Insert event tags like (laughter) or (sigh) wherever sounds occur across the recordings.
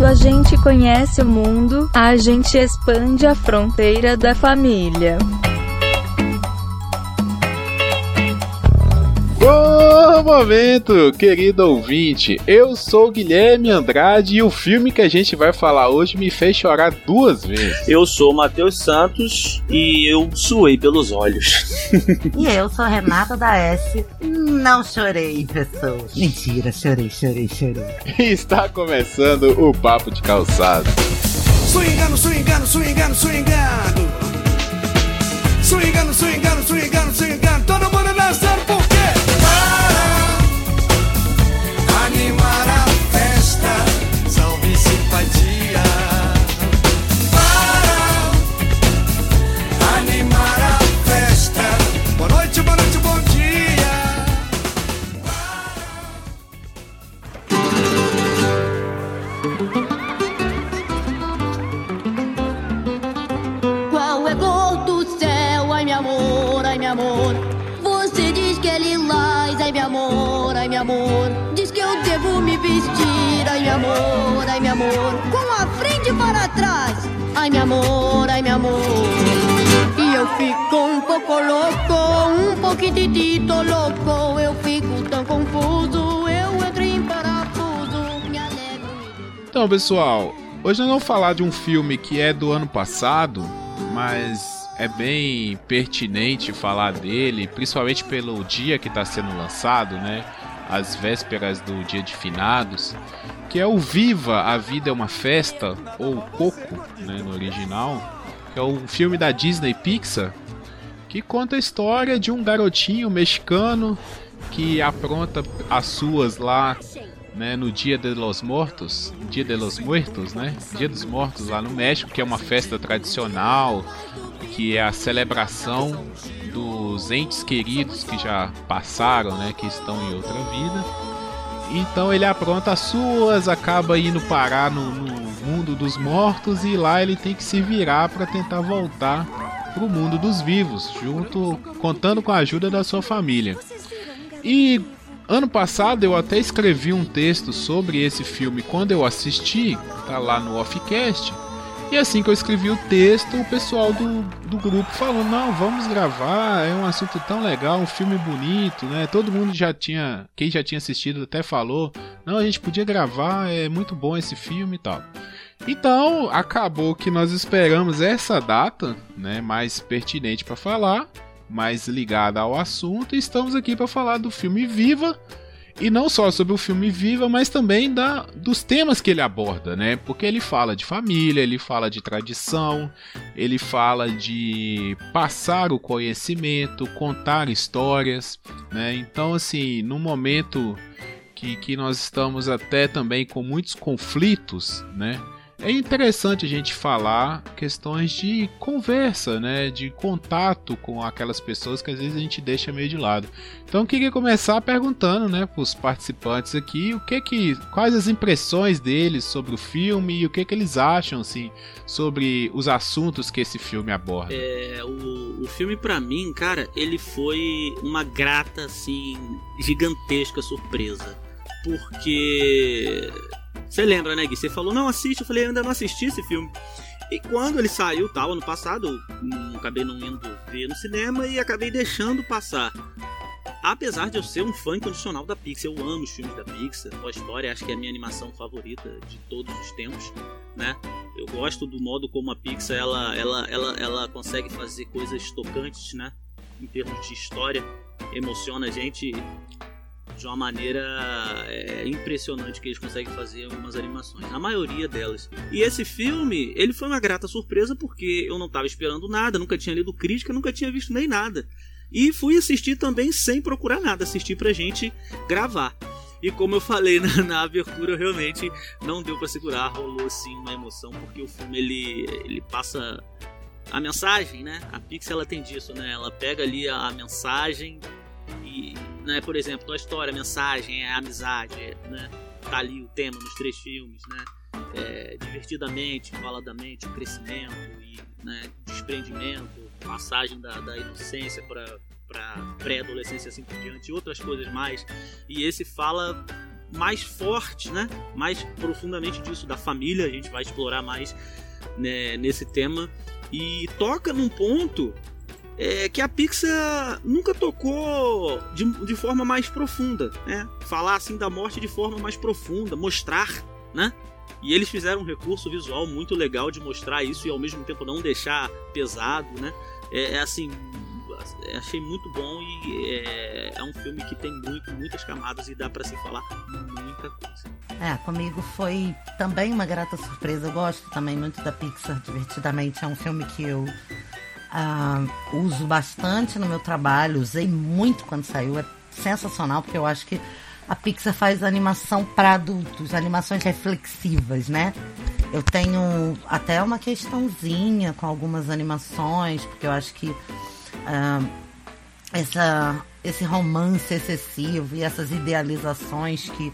Quando a gente conhece o mundo, a gente expande a fronteira da família. Momento, querido ouvinte. Eu sou Guilherme Andrade e o filme que a gente vai falar hoje me fez chorar duas vezes. Eu sou Matheus Santos e eu suei pelos olhos. e eu sou Renata da S. Não chorei, pessoas. Mentira, chorei, chorei, chorei. E está começando o Papo de Calçado. Swingando, swingando, swingando. Swingando, swingando, swingando, swingando. Amor, ai meu amor. Com a frente para trás, ai meu amor, ai meu amor. E eu fico um pouco louco, um pouquitito louco. Eu fico tão confuso, eu entro em parafuso. Me alegro. Então, pessoal, hoje nós vamos falar de um filme que é do ano passado, mas é bem pertinente falar dele, principalmente pelo dia que está sendo lançado, né? às vésperas do dia de finados, que é o Viva, a Vida é uma Festa, ou Coco, né, no original, que é um filme da Disney Pixar, que conta a história de um garotinho mexicano que apronta as suas lá né, no Dia de los Mortos, Dia de los Muertos, né? Dia dos Mortos lá no México, que é uma festa tradicional, que é a celebração dos entes queridos que já passaram, né, que estão em outra vida. Então ele apronta as suas, acaba indo parar no, no mundo dos mortos e lá ele tem que se virar para tentar voltar para o mundo dos vivos, junto contando com a ajuda da sua família. E ano passado eu até escrevi um texto sobre esse filme quando eu assisti, tá lá no Offcast. E assim que eu escrevi o texto, o pessoal do, do grupo falou: não, vamos gravar, é um assunto tão legal, um filme bonito, né? Todo mundo já tinha, quem já tinha assistido até falou: não, a gente podia gravar, é muito bom esse filme e tal. Então, acabou que nós esperamos essa data, né, mais pertinente para falar, mais ligada ao assunto, e estamos aqui para falar do filme Viva, e não só sobre o filme Viva, mas também da, dos temas que ele aborda, né? Porque ele fala de família, ele fala de tradição, ele fala de passar o conhecimento, contar histórias, né? Então, assim, no momento que, que nós estamos até também com muitos conflitos, né? É interessante a gente falar questões de conversa, né, de contato com aquelas pessoas que às vezes a gente deixa meio de lado. Então eu queria começar perguntando, né, para os participantes aqui, o que que, quais as impressões deles sobre o filme e o que que eles acham, assim, sobre os assuntos que esse filme aborda. É, o, o filme para mim, cara, ele foi uma grata, assim, gigantesca surpresa, porque você lembra, né, Gui? Você falou, não assiste. Eu falei, ainda não assisti esse filme. E quando ele saiu, tal, ano passado, eu acabei não indo ver no cinema e acabei deixando passar. Apesar de eu ser um fã incondicional da Pixar, eu amo os filmes da Pixar. Toy Story acho que é a minha animação favorita de todos os tempos, né? Eu gosto do modo como a Pixar ela, ela, ela, ela consegue fazer coisas tocantes, né? Em termos de história, emociona a gente de uma maneira é, impressionante que eles conseguem fazer algumas animações, a maioria delas. E esse filme, ele foi uma grata surpresa porque eu não estava esperando nada, nunca tinha lido crítica, nunca tinha visto nem nada. E fui assistir também sem procurar nada, assistir pra gente gravar. E como eu falei na, na abertura, realmente não deu para segurar, rolou assim uma emoção, porque o filme ele, ele passa a mensagem, né? A Pixar ela tem disso, né? Ela pega ali a, a mensagem e né? Por exemplo, Toy Story, a mensagem é a amizade, né? Tá ali o tema nos três filmes, né? É, divertidamente, faladamente, o crescimento e né, desprendimento, passagem da, da inocência para para pré-adolescência assim por diante e outras coisas mais. E esse fala mais fortes, né? Mais profundamente disso, da família, a gente vai explorar mais né, nesse tema. E toca num ponto é, que a Pixar nunca tocou de, de forma mais profunda, né? Falar assim da morte de forma mais profunda, mostrar, né? E eles fizeram um recurso visual muito legal de mostrar isso e ao mesmo tempo não deixar pesado, né? É, é assim, achei muito bom e é, é, um filme que tem muito, muitas camadas e dá para se falar muita coisa. É, comigo foi também uma grata surpresa. Eu gosto também muito da Pixar, divertidamente. É um filme que eu uh, uso bastante no meu trabalho, usei muito quando saiu. É sensacional, porque eu acho que a Pixar faz animação para adultos, animações reflexivas, né? Eu tenho até uma questãozinha com algumas animações, porque eu acho que uh, essa, esse romance excessivo e essas idealizações que,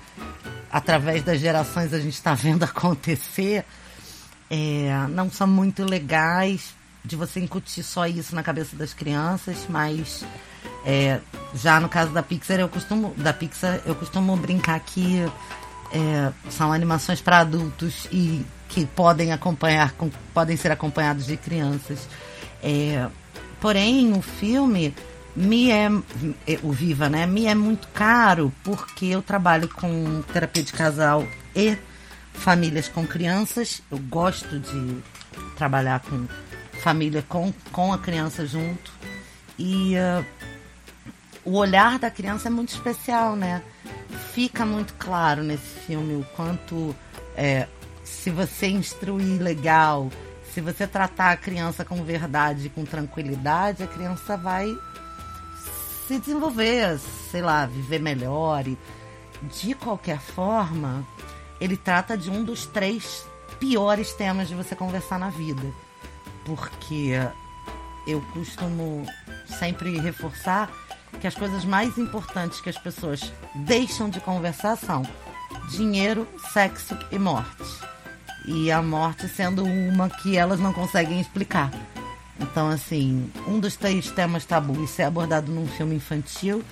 através das gerações, a gente está vendo (laughs) acontecer, é, não são muito legais de você incutir só isso na cabeça das crianças, mas é, já no caso da Pixar, eu costumo, da Pixar, eu costumo brincar que é, são animações para adultos e que podem acompanhar, com, podem ser acompanhados de crianças. É, porém, o filme me é, é o Viva, né? Me é muito caro porque eu trabalho com terapia de casal e famílias com crianças. Eu gosto de trabalhar com família com, com a criança junto. E uh, o olhar da criança é muito especial, né? Fica muito claro nesse filme o quanto é, se você instruir legal, se você tratar a criança com verdade, com tranquilidade, a criança vai se desenvolver, sei lá, viver melhor. E, de qualquer forma, ele trata de um dos três piores temas de você conversar na vida. Porque eu costumo sempre reforçar que as coisas mais importantes que as pessoas deixam de conversar são dinheiro, sexo e morte. E a morte sendo uma que elas não conseguem explicar. Então, assim, um dos três temas tabus ser abordado num filme infantil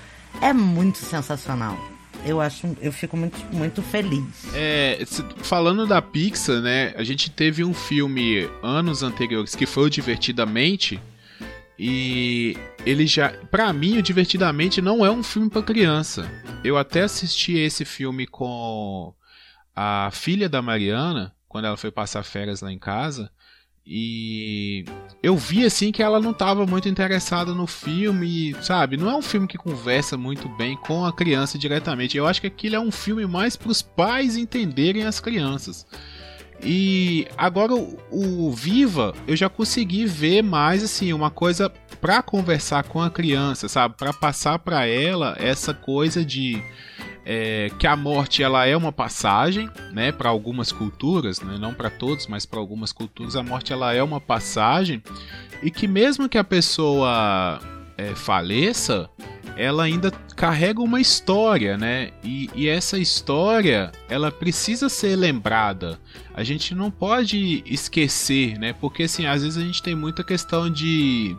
é muito sensacional. Eu acho, eu fico muito, muito feliz. É, falando da Pixar, né? A gente teve um filme anos anteriores que foi o Divertidamente, e ele já, para mim, o Divertidamente não é um filme para criança. Eu até assisti esse filme com a filha da Mariana quando ela foi passar férias lá em casa. E eu vi assim que ela não estava muito interessada no filme, sabe? Não é um filme que conversa muito bem com a criança diretamente. Eu acho que aquilo é um filme mais para os pais entenderem as crianças. E agora o, o, Viva, eu já consegui ver mais assim uma coisa para conversar com a criança, sabe? Para passar para ela essa coisa de é, que a morte ela é uma passagem, né? Para algumas culturas, né? não para todos, mas para algumas culturas a morte ela é uma passagem e que mesmo que a pessoa é, faleça, ela ainda carrega uma história, né? E, e, essa história, ela precisa ser lembrada. A gente não pode esquecer, né? Porque assim, às vezes a gente tem muita questão de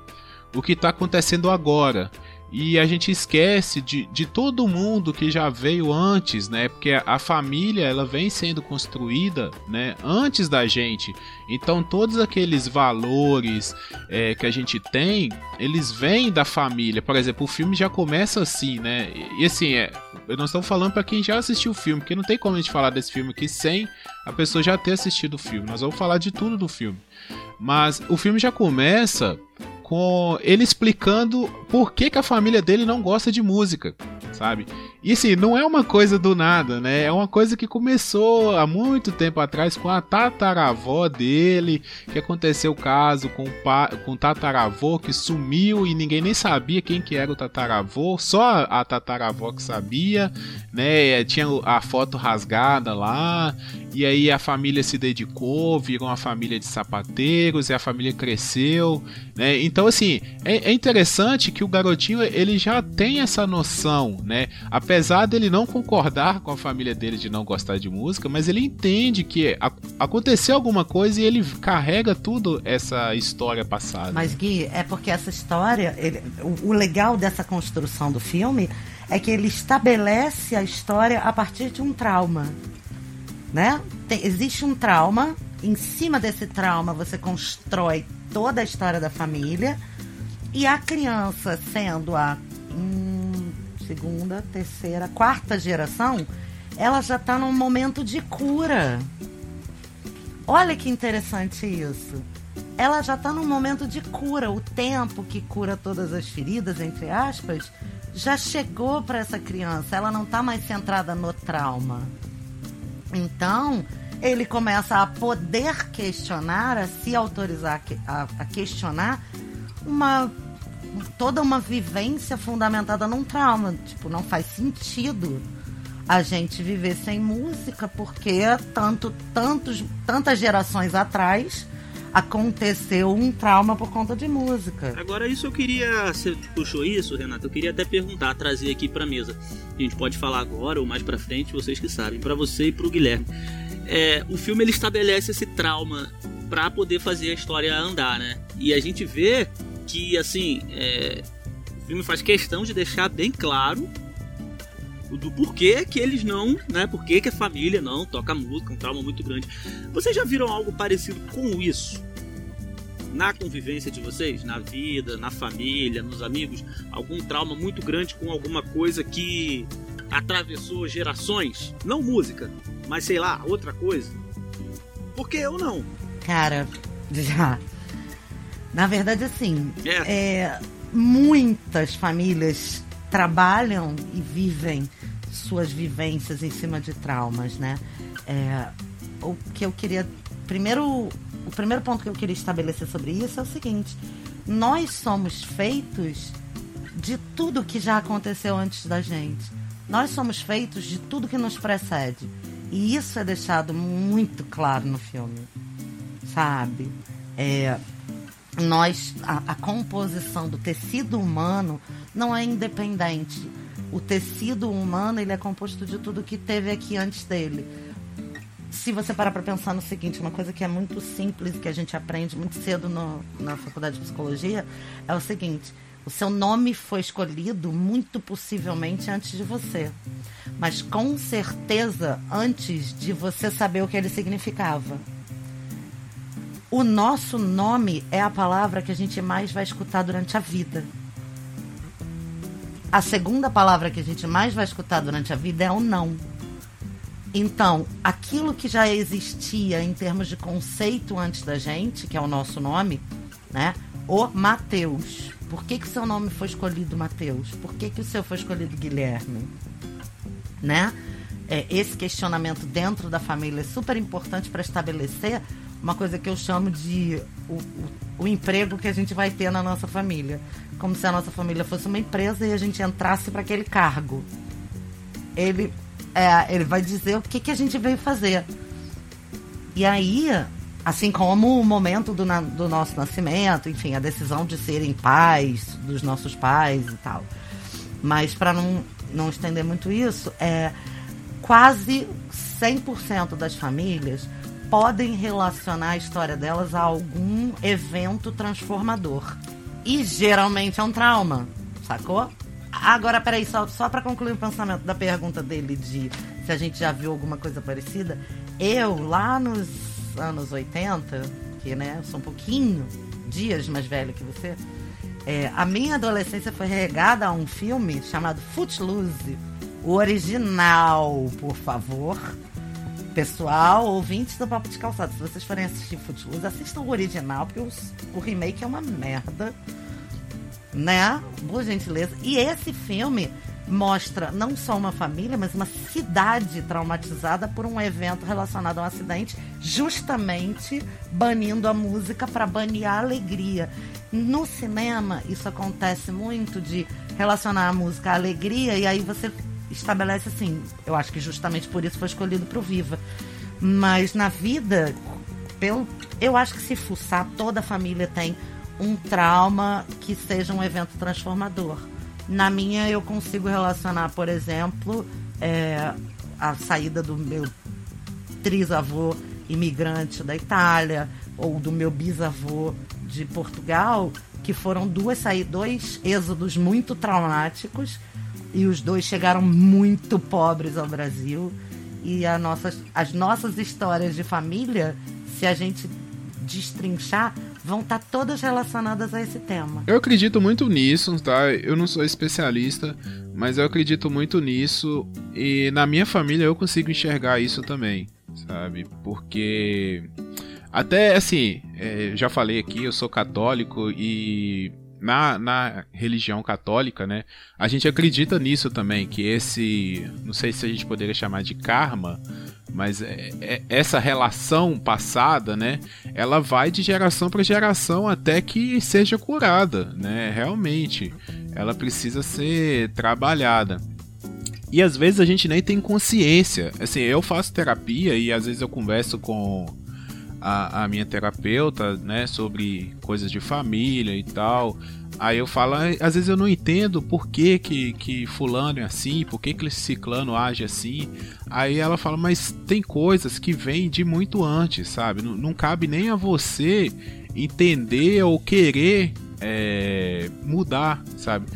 o que está acontecendo agora e a gente esquece de, de todo mundo que já veio antes, né? Porque a, família ela vem sendo construída, né? Antes da gente. Então todos aqueles valores é, que a gente tem, eles vêm da família. Por exemplo, o filme já começa assim, né? E, e assim é, não estou falando para quem já assistiu o filme, porque não tem como a gente falar desse filme aqui sem a pessoa já ter assistido o filme. Nós vamos falar de tudo do filme. Mas o filme já começa com ele explicando por que, que a família dele não gosta de música, sabe? E assim, não é uma coisa do nada, né? É uma coisa que começou há muito tempo atrás com a tataravó dele, que aconteceu o caso com, com o tataravô que sumiu e ninguém nem sabia quem que era o tataravô, só a tataravó que sabia, né? Tinha a foto rasgada lá, e aí a família se dedicou, virou uma família de sapateiros, e a família cresceu, né? Então assim, é, é interessante que o garotinho ele já tem essa noção, né? Apesar dele não concordar com a família dele de não gostar de música, mas ele entende que aconteceu alguma coisa e ele carrega tudo essa história passada. Mas Gui, é porque essa história, ele, o, o legal dessa construção do filme é que ele estabelece a história a partir de um trauma, né? Tem, existe um trauma, em cima desse trauma você constrói toda a história da família e a criança sendo a hum, segunda, terceira, quarta geração, ela já está num momento de cura. Olha que interessante isso. Ela já está num momento de cura. O tempo que cura todas as feridas, entre aspas, já chegou para essa criança. Ela não está mais centrada no trauma. Então, ele começa a poder questionar, a se autorizar a, questionar uma toda uma vivência fundamentada num trauma. Tipo, não faz sentido a gente viver sem música, porque tanto, tantos, tantas gerações atrás aconteceu um trauma por conta de música. Agora, isso eu queria. Você puxou isso, Renato? Eu queria até perguntar, trazer aqui pra mesa. A gente pode falar agora ou mais pra frente, vocês que sabem. para você e pro Guilherme. É, o filme ele estabelece esse trauma para poder fazer a história andar, né? E a gente vê que, assim, é, o filme faz questão de deixar bem claro do porquê que eles não, né? Porquê que a família não toca música, um trauma muito grande. Vocês já viram algo parecido com isso? Na convivência de vocês, na vida, na família, nos amigos, algum trauma muito grande com alguma coisa que atravessou gerações? Não música, mas sei lá, outra coisa? Por que eu não? Cara, (laughs) já. Na verdade, assim, é. É, muitas famílias trabalham e vivem suas vivências em cima de traumas, né? É, o que eu queria. Primeiro, o primeiro ponto que eu queria estabelecer sobre isso é o seguinte: nós somos feitos de tudo que já aconteceu antes da gente. Nós somos feitos de tudo que nos precede. E isso é deixado muito claro no filme. Sabe? É, nós a, a, composição do tecido humano não é independente. O tecido humano ele é composto de tudo que teve aqui antes dele. Se você parar para pensar no seguinte, uma coisa que é muito simples que a gente aprende muito cedo no, na faculdade de psicologia é o seguinte: o seu nome foi escolhido muito possivelmente antes de você, mas com certeza antes de você saber o que ele significava. O nosso nome é a palavra que a gente mais vai escutar durante a vida. A segunda palavra que a gente mais vai escutar durante a vida é o não. Então, aquilo que já existia em termos de conceito antes da gente, que é o nosso nome, né? O Mateus. Por que que seu nome foi escolhido Mateus? Por que que o seu foi escolhido Guilherme? Né? É, esse questionamento dentro da família é super importante para estabelecer uma coisa que eu chamo de o, o, o, emprego que a gente vai ter na nossa família. Como se a nossa família fosse uma empresa e a gente entrasse para aquele cargo. Ele, é, ele vai dizer o que, que a gente veio fazer. E aí, assim como o momento do, na, do nosso nascimento, enfim, a decisão de serem pais dos nossos pais e tal. Mas para não, não estender muito isso, é quase 100% das famílias podem relacionar a história delas a algum evento transformador. E geralmente é um trauma, sacou? Agora, peraí, só, só para concluir o pensamento da pergunta dele de se a gente já viu alguma coisa parecida. Eu, lá nos anos 80, que né, eu sou um pouquinho dias mais velho que você, é, a minha adolescência foi regada a um filme chamado Footloose. O original, por favor Pessoal, ouvintes do Papo de Calçado, se vocês forem assistir Footloose, assistam o original, porque os, o remake é uma merda. Né? Boa gentileza. E esse filme mostra não só uma família, mas uma cidade traumatizada por um evento relacionado a um acidente, justamente banindo a música para banir a alegria. No cinema, isso acontece muito de relacionar a música à alegria, e aí você estabelece assim. Eu acho que justamente por isso foi escolhido para o Viva. Mas na vida, pelo, eu acho que se fuçar, toda família tem um trauma que seja um evento transformador. Na minha, eu consigo relacionar, por exemplo, é, a saída do meu trisavô imigrante da Itália ou do meu bisavô de Portugal, que foram duas dois êxodos muito traumáticos e os dois chegaram muito pobres ao Brasil. E a nossas, as nossas histórias de família, se a gente destrinchar, vão estar tá todas relacionadas a esse tema. Eu acredito muito nisso, tá? Eu não sou especialista, mas eu acredito muito nisso e na minha família eu consigo enxergar isso também, sabe? Porque até assim, é, já falei aqui, eu sou católico e na, na religião católica, né, a gente acredita nisso também, que esse, não sei se a gente poderia chamar de karma, mas é, é, essa relação passada, né, ela vai de geração para geração até que seja curada, né, realmente, ela precisa ser trabalhada. E às vezes a gente nem tem consciência. Assim, eu faço terapia e às vezes eu converso com a, a minha terapeuta, né, sobre coisas de família e tal. Aí eu falo, às vezes eu não entendo por que, que, que fulano é assim, por que, que esse ciclano age assim. Aí ela fala, mas tem coisas que vêm de muito antes, sabe? Não, não cabe nem a você entender ou querer é, mudar, sabe?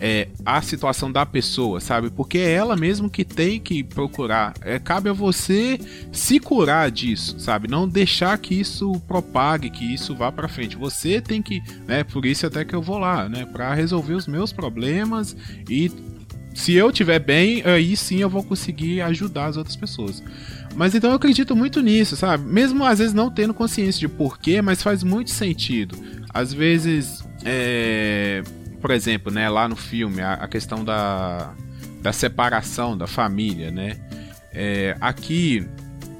É, a situação da pessoa, sabe? Porque é ela mesmo que tem que procurar. É, cabe a você se curar disso, sabe? Não deixar que isso propague, que isso vá para frente. Você tem que, né? Por isso até que eu vou lá, né? Para resolver os meus problemas e se eu tiver bem, aí sim eu vou conseguir ajudar as outras pessoas. Mas então eu acredito muito nisso, sabe? Mesmo às vezes não tendo consciência de porquê, mas faz muito sentido. Às vezes, é, por exemplo, né, lá no filme, a, a questão da, da separação da família, né? É, aqui,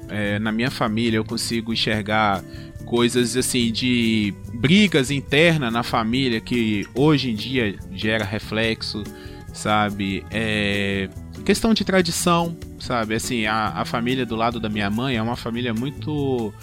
é, na minha família, eu consigo enxergar coisas assim de brigas internas na família que hoje em dia gera reflexo, sabe? É, questão de tradição, sabe? Assim, a, a família do lado da minha mãe é uma família muito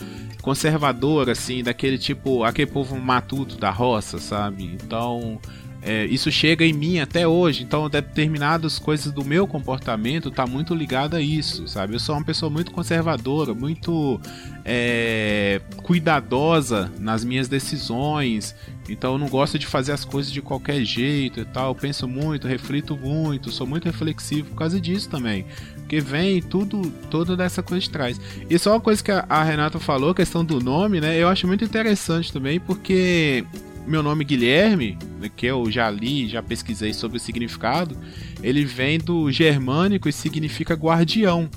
conservadora, assim, daquele tipo, aquele povo matuto da roça, sabe? Então, é, isso chega em mim até hoje, então determinadas coisas do meu comportamento tá muito ligado a isso, sabe? Eu sou uma pessoa muito conservadora, muito é, cuidadosa nas minhas decisões, então eu não gosto de fazer as coisas de qualquer jeito e tal. Eu penso muito, reflito muito, sou muito reflexivo por causa disso também. Porque vem tudo, toda dessa coisa de trás. E só uma coisa que a Renata falou, a questão do nome, né? Eu acho muito interessante também, porque meu nome Guilherme, né, que eu já li, já pesquisei sobre o significado, ele vem do germânico e significa guardião.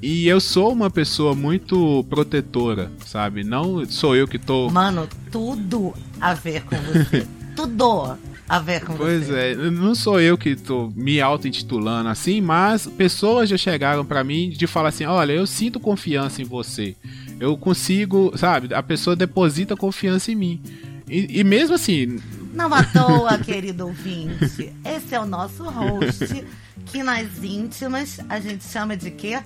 E eu sou uma pessoa muito protetora, sabe? Não sou eu que tô. Mano, tudo a ver com você. (laughs) tudo a ver com pois você. Pois é, não sou eu que tô me auto-intitulando assim, mas pessoas já chegaram para mim de falar assim: olha, eu sinto confiança em você. Eu consigo, sabe? A pessoa deposita confiança em mim. E, e mesmo assim. Não à toa, (laughs) querido ouvinte. Esse é o nosso host, que nas íntimas a gente chama de quê?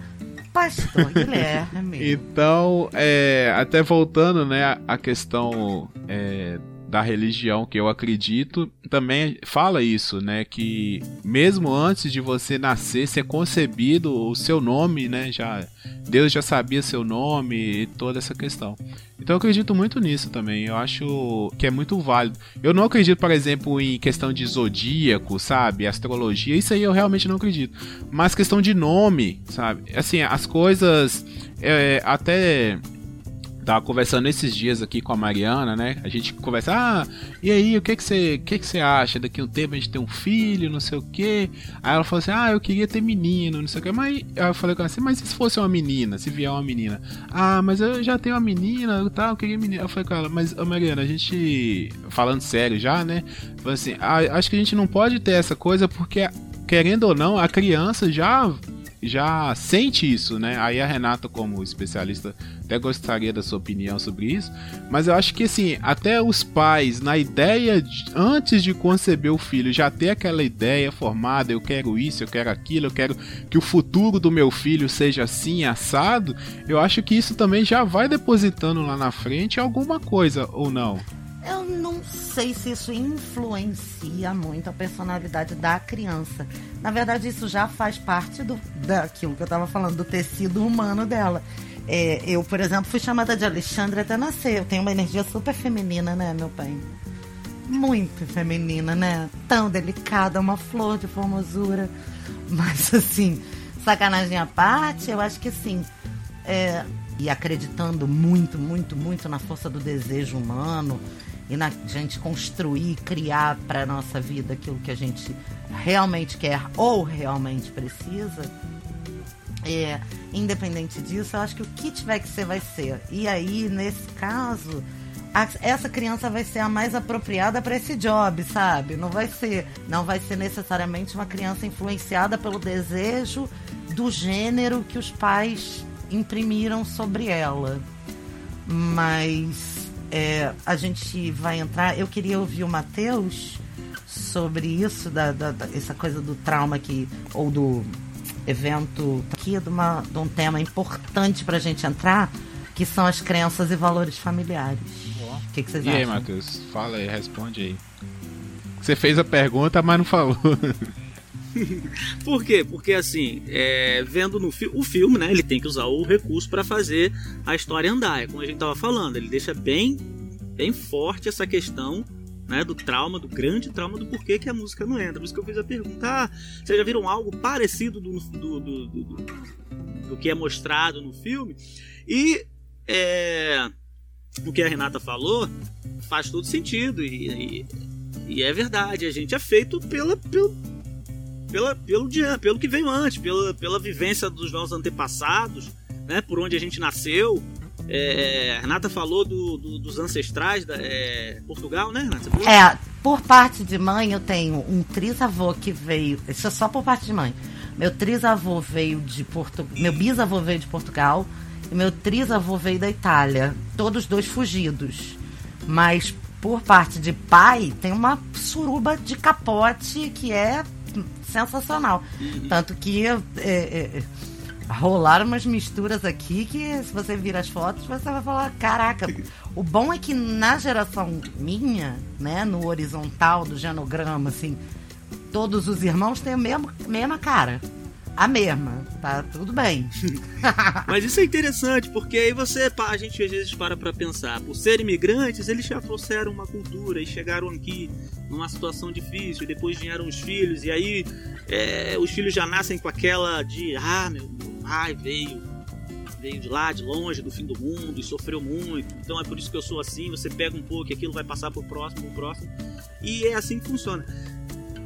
Pastor Guilherme. (laughs) Então, é, até voltando, né, a questão é, da religião que eu acredito, também fala isso, né? Que mesmo antes de você nascer, ser concebido, o seu nome, né? Já, Deus já sabia seu nome e toda essa questão. Então eu acredito muito nisso também. Eu acho que é muito válido. Eu não acredito, por exemplo, em questão de zodíaco, sabe? Astrologia. Isso aí eu realmente não acredito. Mas questão de nome, sabe? Assim, as coisas. É, até Tava conversando esses dias aqui com a Mariana, né? A gente conversa, ah, e aí, o que que você, que que você acha? Daqui a um tempo a gente tem um filho, não sei o quê. Aí ela falou assim, ah, eu queria ter menino, não sei o quê. Mas eu falei com ela assim, mas se fosse uma menina, se vier uma menina? Ah, mas eu já tenho uma menina, tá, eu queria menina. Eu falei com ela, mas Mariana, a gente, falando sério já, né? Falei assim, ah, acho que a gente não pode ter essa coisa porque, querendo ou não, a criança já já sente isso, né? Aí a Renata, como especialista, até gostaria da sua opinião sobre isso. Mas eu acho que assim, até os pais, na ideia de, antes de conceber o filho, já ter aquela ideia formada, eu quero isso, eu quero aquilo, eu quero que o futuro do meu filho seja assim, assado, eu acho que isso também já vai depositando lá na frente alguma coisa, ou não? Eu não sei se isso influencia muito a personalidade da criança. Na verdade, isso já faz parte do, daquilo que eu estava falando, do tecido humano dela. É, eu, por exemplo, fui chamada de Alexandre até nascer. Eu tenho uma energia super feminina, né, meu pai? muito feminina, né? Tão delicada, uma flor de formosura. (laughs) Mas assim, sacanagem à parte, eu acho que assim. É, e acreditando muito, muito, muito na força do desejo humano e na gente construir, criar para nossa vida aquilo que a gente realmente quer ou realmente precisa. É, independente disso, eu acho que o que tiver que ser vai ser. E aí, nesse caso, a, essa criança vai ser a mais apropriada para esse job, sabe? Não vai ser, não vai ser necessariamente uma criança influenciada pelo desejo do gênero que os pais imprimiram sobre ela. Mas é, a gente vai entrar. Eu queria ouvir o Matheus sobre isso, da, da, da, essa coisa do trauma aqui, ou do evento aqui, de, uma, de um tema importante para a gente entrar, que são as crenças e valores familiares. O que, que vocês e acham? E aí, Matheus? Fala aí, responde aí. Você fez a pergunta, mas não falou. (laughs) (laughs) Por quê? Porque assim, é, vendo no fi o filme, né, ele tem que usar o recurso para fazer a história andar. É como a gente tava falando, ele deixa bem, bem forte essa questão né, do trauma, do grande trauma do porquê que a música não entra. Por isso que eu fiz a pergunta: ah, vocês já viram algo parecido do, do, do, do, do que é mostrado no filme? E é, o que a Renata falou faz todo sentido e, e, e é verdade. A gente é feito pela, pelo, pela, pelo, dia, pelo que veio antes, pela, pela vivência dos nossos antepassados, né, por onde a gente nasceu. É, Renata falou do, do, dos ancestrais da é, Portugal, né, Renata? É, por parte de mãe eu tenho um trisavô que veio. Isso é só por parte de mãe. Meu trisavô veio de Portugal. Meu bisavô veio de Portugal. E meu trisavô veio da Itália. Todos dois fugidos. Mas por parte de pai, tem uma suruba de capote que é sensacional. Tanto que é, é, rolaram umas misturas aqui que se você vir as fotos, você vai falar, caraca. O bom é que na geração minha, né, no horizontal do genograma, assim, todos os irmãos têm a mesma, mesma cara. A mesma, tá tudo bem. (laughs) Mas isso é interessante, porque aí você, a gente às vezes para pra pensar, por serem imigrantes, eles já trouxeram uma cultura e chegaram aqui numa situação difícil, depois vieram os filhos, e aí é, os filhos já nascem com aquela de, ah, meu pai veio, veio de lá, de longe, do fim do mundo, e sofreu muito, então é por isso que eu sou assim, você pega um pouco e aquilo vai passar pro próximo, pro próximo, e é assim que funciona.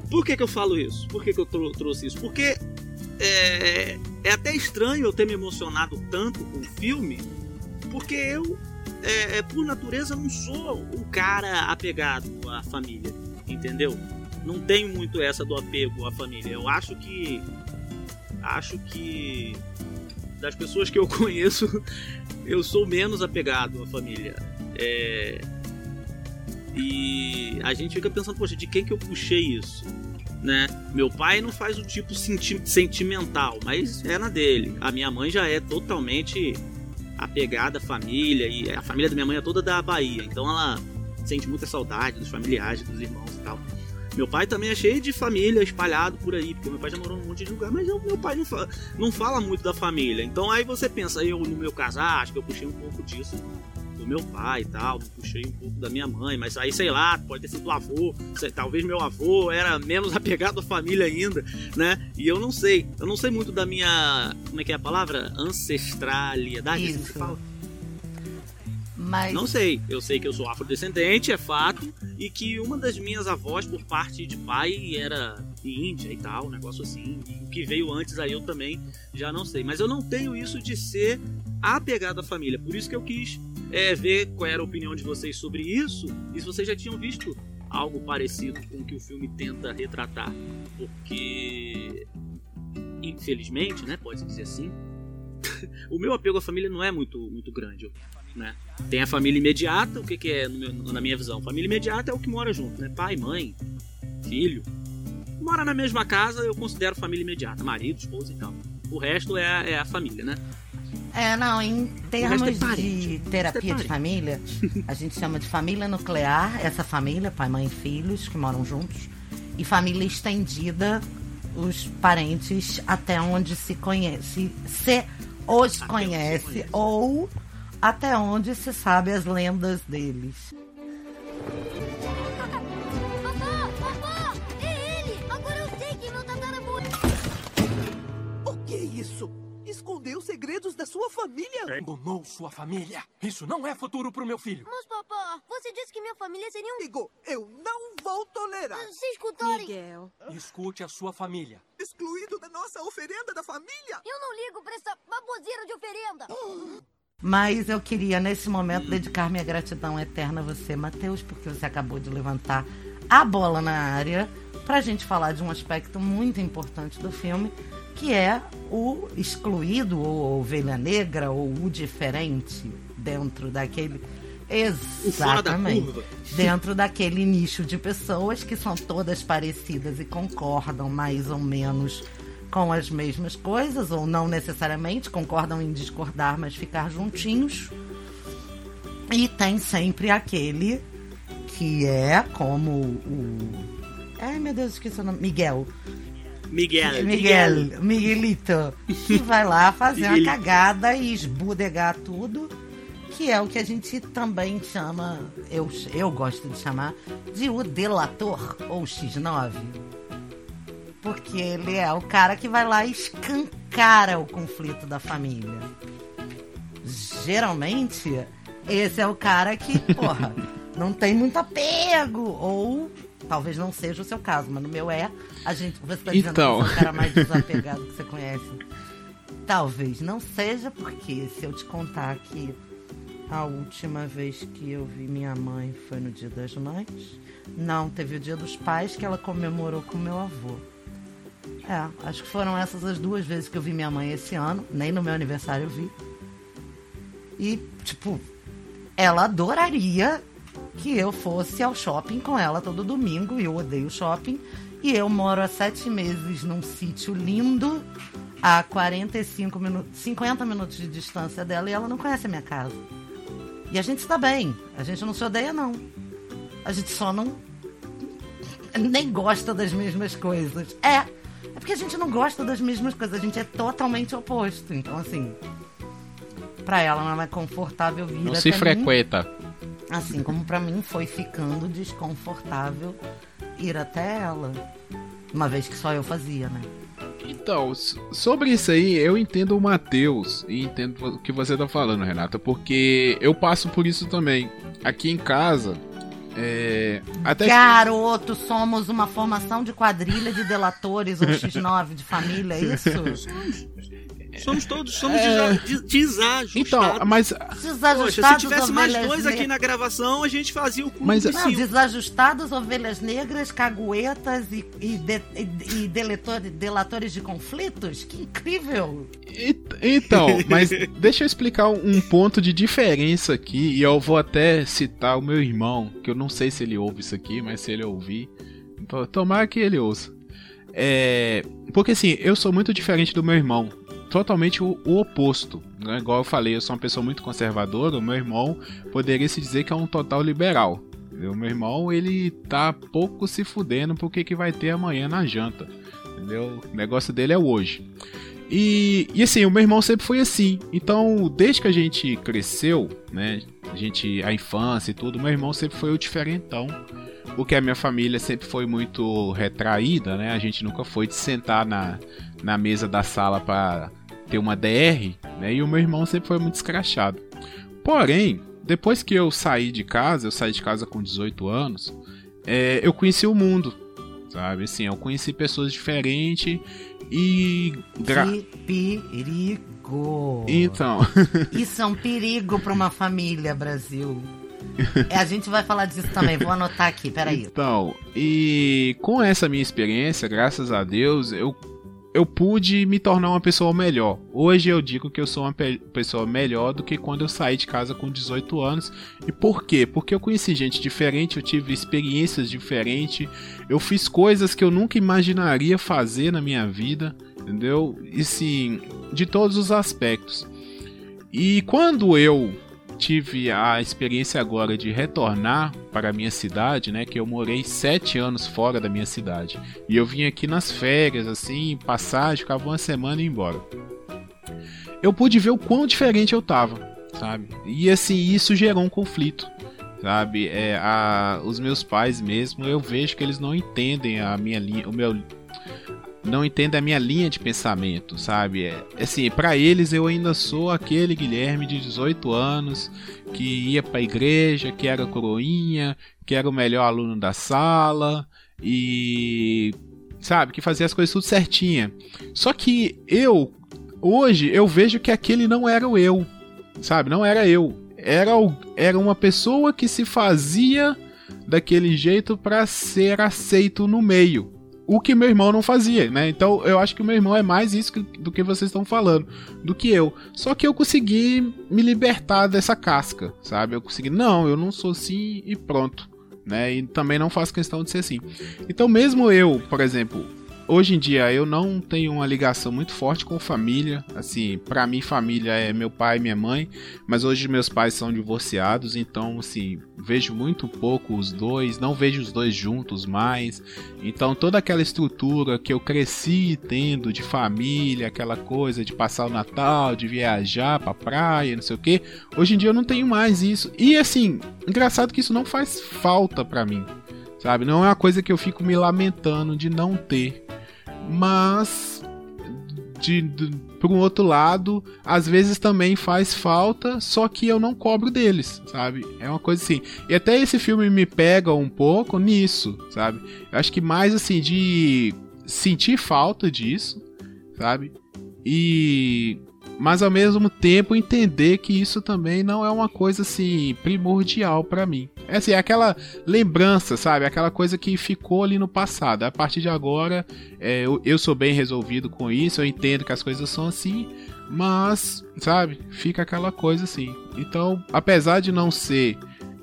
Por que, que eu falo isso? Por que, que eu trouxe isso? Porque é, é até estranho eu ter me emocionado tanto com o filme, porque eu, é, é, por natureza, não sou um cara apegado à família, entendeu? Não tenho muito essa do apego à família. Eu acho que. Acho que. Das pessoas que eu (laughs) conheço, eu sou menos apegado à família. É, e a gente fica pensando, poxa, de quem que eu puxei isso? Né? Meu pai não faz o tipo senti sentimental, mas é na dele. A minha mãe já é totalmente apegada à família e a família da minha mãe é toda da Bahia, então ela sente muita saudade dos familiares, dos irmãos e tal. Meu pai também é cheio de família espalhado por aí, porque meu pai já morou num monte de lugar, mas eu, meu pai não fala, não fala muito da família. Então aí você pensa, eu no meu caso, ah, acho que eu puxei um pouco disso do meu pai e tal, puxei um pouco da minha mãe, mas aí sei lá, pode ter sido do avô, sei, talvez meu avô era menos (laughs) apegado à família ainda, né? E eu não sei, eu não sei muito da minha, como é que é a palavra? Ancestralidade, Isso. assim fala. Mas... Não sei, eu sei que eu sou afrodescendente, é fato, e que uma das minhas avós, por parte de pai, era índia e tal, um negócio assim. E o que veio antes aí eu também já não sei. Mas eu não tenho isso de ser apegado à família. Por isso que eu quis é, ver qual era a opinião de vocês sobre isso e se vocês já tinham visto algo parecido com o que o filme tenta retratar. Porque, infelizmente, né, pode dizer assim, (laughs) o meu apego à família não é muito, muito grande. Né? Tem a família imediata, o que, que é meu, na minha visão? Família imediata é o que mora junto, né? Pai, mãe, filho. Mora na mesma casa, eu considero família imediata, marido, esposa e tal. O resto é, é a família, né? É, não, em termos é de terapia de família, a gente chama de família nuclear, essa família, pai, mãe e filhos que moram juntos, e família estendida, os parentes até onde se conhece, se os até conhece, conhece, ou até onde se sabe as lendas deles. Sua família. Abandonou sua família. Isso não é futuro pro meu filho. Mas, papá, você disse que minha família seria um... Amigo, eu não vou tolerar. Se escutarem... Miguel. Escute a sua família. Excluído da nossa oferenda da família. Eu não ligo pra essa baboseira de oferenda. Mas eu queria, nesse momento, dedicar minha gratidão eterna a você, Matheus, porque você acabou de levantar a bola na área pra gente falar de um aspecto muito importante do filme, que é o excluído, ou ovelha negra, ou o diferente dentro daquele. da Exatamente. curva. Dentro daquele nicho de pessoas que são todas parecidas e concordam mais ou menos com as mesmas coisas, ou não necessariamente, concordam em discordar, mas ficar juntinhos. E tem sempre aquele que é como o. Ai meu Deus, esqueci o nome. Miguel. Miguel. Miguel, Miguelito, que vai lá fazer uma cagada e esbudegar tudo, que é o que a gente também chama, eu, eu gosto de chamar, de o delator, ou X9. Porque ele é o cara que vai lá e escancara o conflito da família. Geralmente, esse é o cara que, porra, (laughs) não tem muito apego, ou talvez não seja o seu caso, mas no meu é. A gente, você tá dizendo Então. que você é o cara mais desapegado que você conhece. Talvez não seja, porque se eu te contar que a última vez que eu vi minha mãe foi no Dia das Mães, não, teve o Dia dos Pais que ela comemorou com meu avô. É, acho que foram essas as duas vezes que eu vi minha mãe esse ano, nem no meu aniversário eu vi. E, tipo, ela adoraria que eu fosse ao shopping com ela todo domingo, e eu odeio shopping. E eu moro há sete meses num sítio lindo, a 45 minutos, 50 minutos de distância dela, e ela não conhece a minha casa. E a gente está bem, a gente não se odeia, não. A gente só não. nem gosta das mesmas coisas. É, é porque a gente não gosta das mesmas coisas, a gente é totalmente oposto. Então, assim, pra ela não é confortável vir Não se mim. Assim como pra mim foi ficando desconfortável ir até ela. Uma vez que só eu fazia, né? Então, sobre isso aí, eu entendo o Matheus e entendo o que você tá falando, Renata, porque eu passo por isso também. Aqui em casa, é. Até Garoto, somos uma formação de quadrilha de delatores ou X9 de família, é (laughs) isso? Somos todos, somos É. desa- des- desajustados. Então, mas. Desajustados, Poxa, se tivesse mais dois aqui ne- na gravação, a gente fazia o clube Mas- dos Não, desajustados, ovelhas negras, caguetas e, e, de- e- e deletor- delatores de conflitos? Que incrível! E- Então, mas deixa eu explicar um ponto de diferença aqui, e eu vou até citar o meu irmão, que eu não sei se ele ouve isso aqui, mas se ele ouvir, to- tomara que ele ouça. É, porque assim, eu sou muito diferente do meu irmão, totalmente o, o oposto. Né? Igual eu falei, eu sou uma pessoa muito conservadora, o meu irmão poderia se dizer que é um total liberal. entendeu? Meu irmão, ele tá pouco se fudendo pro que, vai ter amanhã na janta. Entendeu? O negócio dele é hoje. E, e assim, o meu irmão sempre foi assim. Então, desde que a gente cresceu, né? A gente, a infância e tudo, meu irmão sempre foi o diferentão. Porque a minha família sempre foi muito retraída, né? A gente nunca foi de sentar na, na mesa da sala para ter uma DR, né? E o meu irmão sempre foi muito escrachado. Porém, depois que eu saí de casa, eu saí de casa com 18 anos, é, eu conheci o mundo, sabe? Assim, eu conheci pessoas diferentes e. Gra... Que perigo! Então, Isso é um perigo pra uma família, Brasil. (laughs) É, a gente vai falar disso também, vou anotar aqui, peraí. então, e com essa minha experiência, graças a Deus, eu, eu pude me tornar uma pessoa melhor. Hoje eu digo que eu sou uma pe- pessoa melhor do que quando eu saí de casa com 18 anos. E por quê? Porque eu conheci gente diferente, eu tive experiências diferentes, eu fiz coisas que eu nunca imaginaria fazer na minha vida, entendeu? E sim, de todos os aspectos. E quando eu tive a experiência agora de retornar para a minha cidade, né? Que eu morei sete anos fora da minha cidade. E eu vim aqui nas férias, assim, passagem, ficava uma semana e ia embora. Eu pude ver o quão diferente eu tava, sabe? E assim, isso gerou um conflito. Sabe, é, a, os meus pais mesmo, eu vejo que eles não entendem a minha linha, o meu, não entendem a minha linha de pensamento, sabe? É, assim, para eles eu ainda sou aquele Guilherme de 18 anos que ia para a igreja, que era coroinha, que era o melhor aluno da sala e sabe, que fazia as coisas tudo certinha. Só que eu hoje eu vejo que aquele não era o eu, sabe? Não era eu. Era, era uma pessoa que se fazia daquele jeito para ser aceito no meio. O que meu irmão não fazia, né? Então eu acho que o meu irmão é mais isso do que vocês estão falando, do que eu. Só que eu consegui me libertar dessa casca, sabe? Eu consegui, não, eu não sou assim e pronto, né? E também não faço questão de ser assim. Então mesmo eu, por exemplo, hoje em dia eu não tenho uma ligação muito forte com família. Assim, para mim família é meu pai e minha mãe, mas hoje meus pais são divorciados, então assim, vejo muito pouco os dois, não vejo os dois juntos mais. Então toda aquela estrutura que eu cresci tendo de família, aquela coisa de passar o Natal, de viajar pra praia, não sei o que, hoje em dia eu não tenho mais isso. E assim, engraçado que isso não faz falta para mim. Sabe? Não é uma coisa que eu fico me lamentando de não ter mas de, de, por um outro lado, às vezes também faz falta, só que eu não cobro deles, sabe? É uma coisa assim. E até esse filme me pega um pouco nisso, sabe? Eu acho que mais assim de sentir falta disso, sabe? E mas ao mesmo tempo entender que isso também não é uma coisa assim primordial para mim. É assim, é aquela lembrança, sabe? Aquela coisa que ficou ali no passado. A partir de agora, é, eu, eu sou bem resolvido com isso, eu entendo que as coisas são assim, mas, sabe? Fica aquela coisa assim. Então, apesar de não ser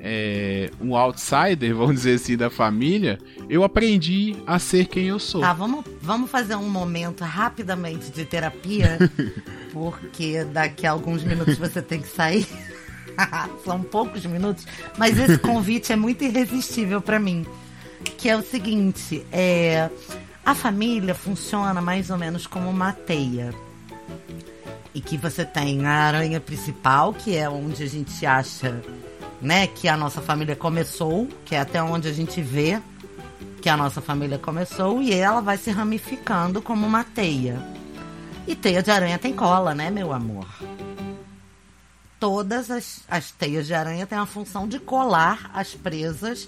é, um outsider, (laughs) vamos dizer assim, da família, eu aprendi a ser quem eu sou. Tá, vamos, vamos fazer um momento rapidamente de terapia, (laughs) porque daqui a alguns minutos você tem que sair. (laughs) São poucos minutos, mas esse convite é muito irresistível para mim. Que é o seguinte: é, a família funciona mais ou menos como uma teia. E que você tem a aranha principal, que é onde a gente acha né, que a nossa família começou, que é até onde a gente vê que a nossa família começou, e ela vai se ramificando como uma teia. E teia de aranha tem cola, né, meu amor? Todas as, as teias de aranha têm a função de colar as presas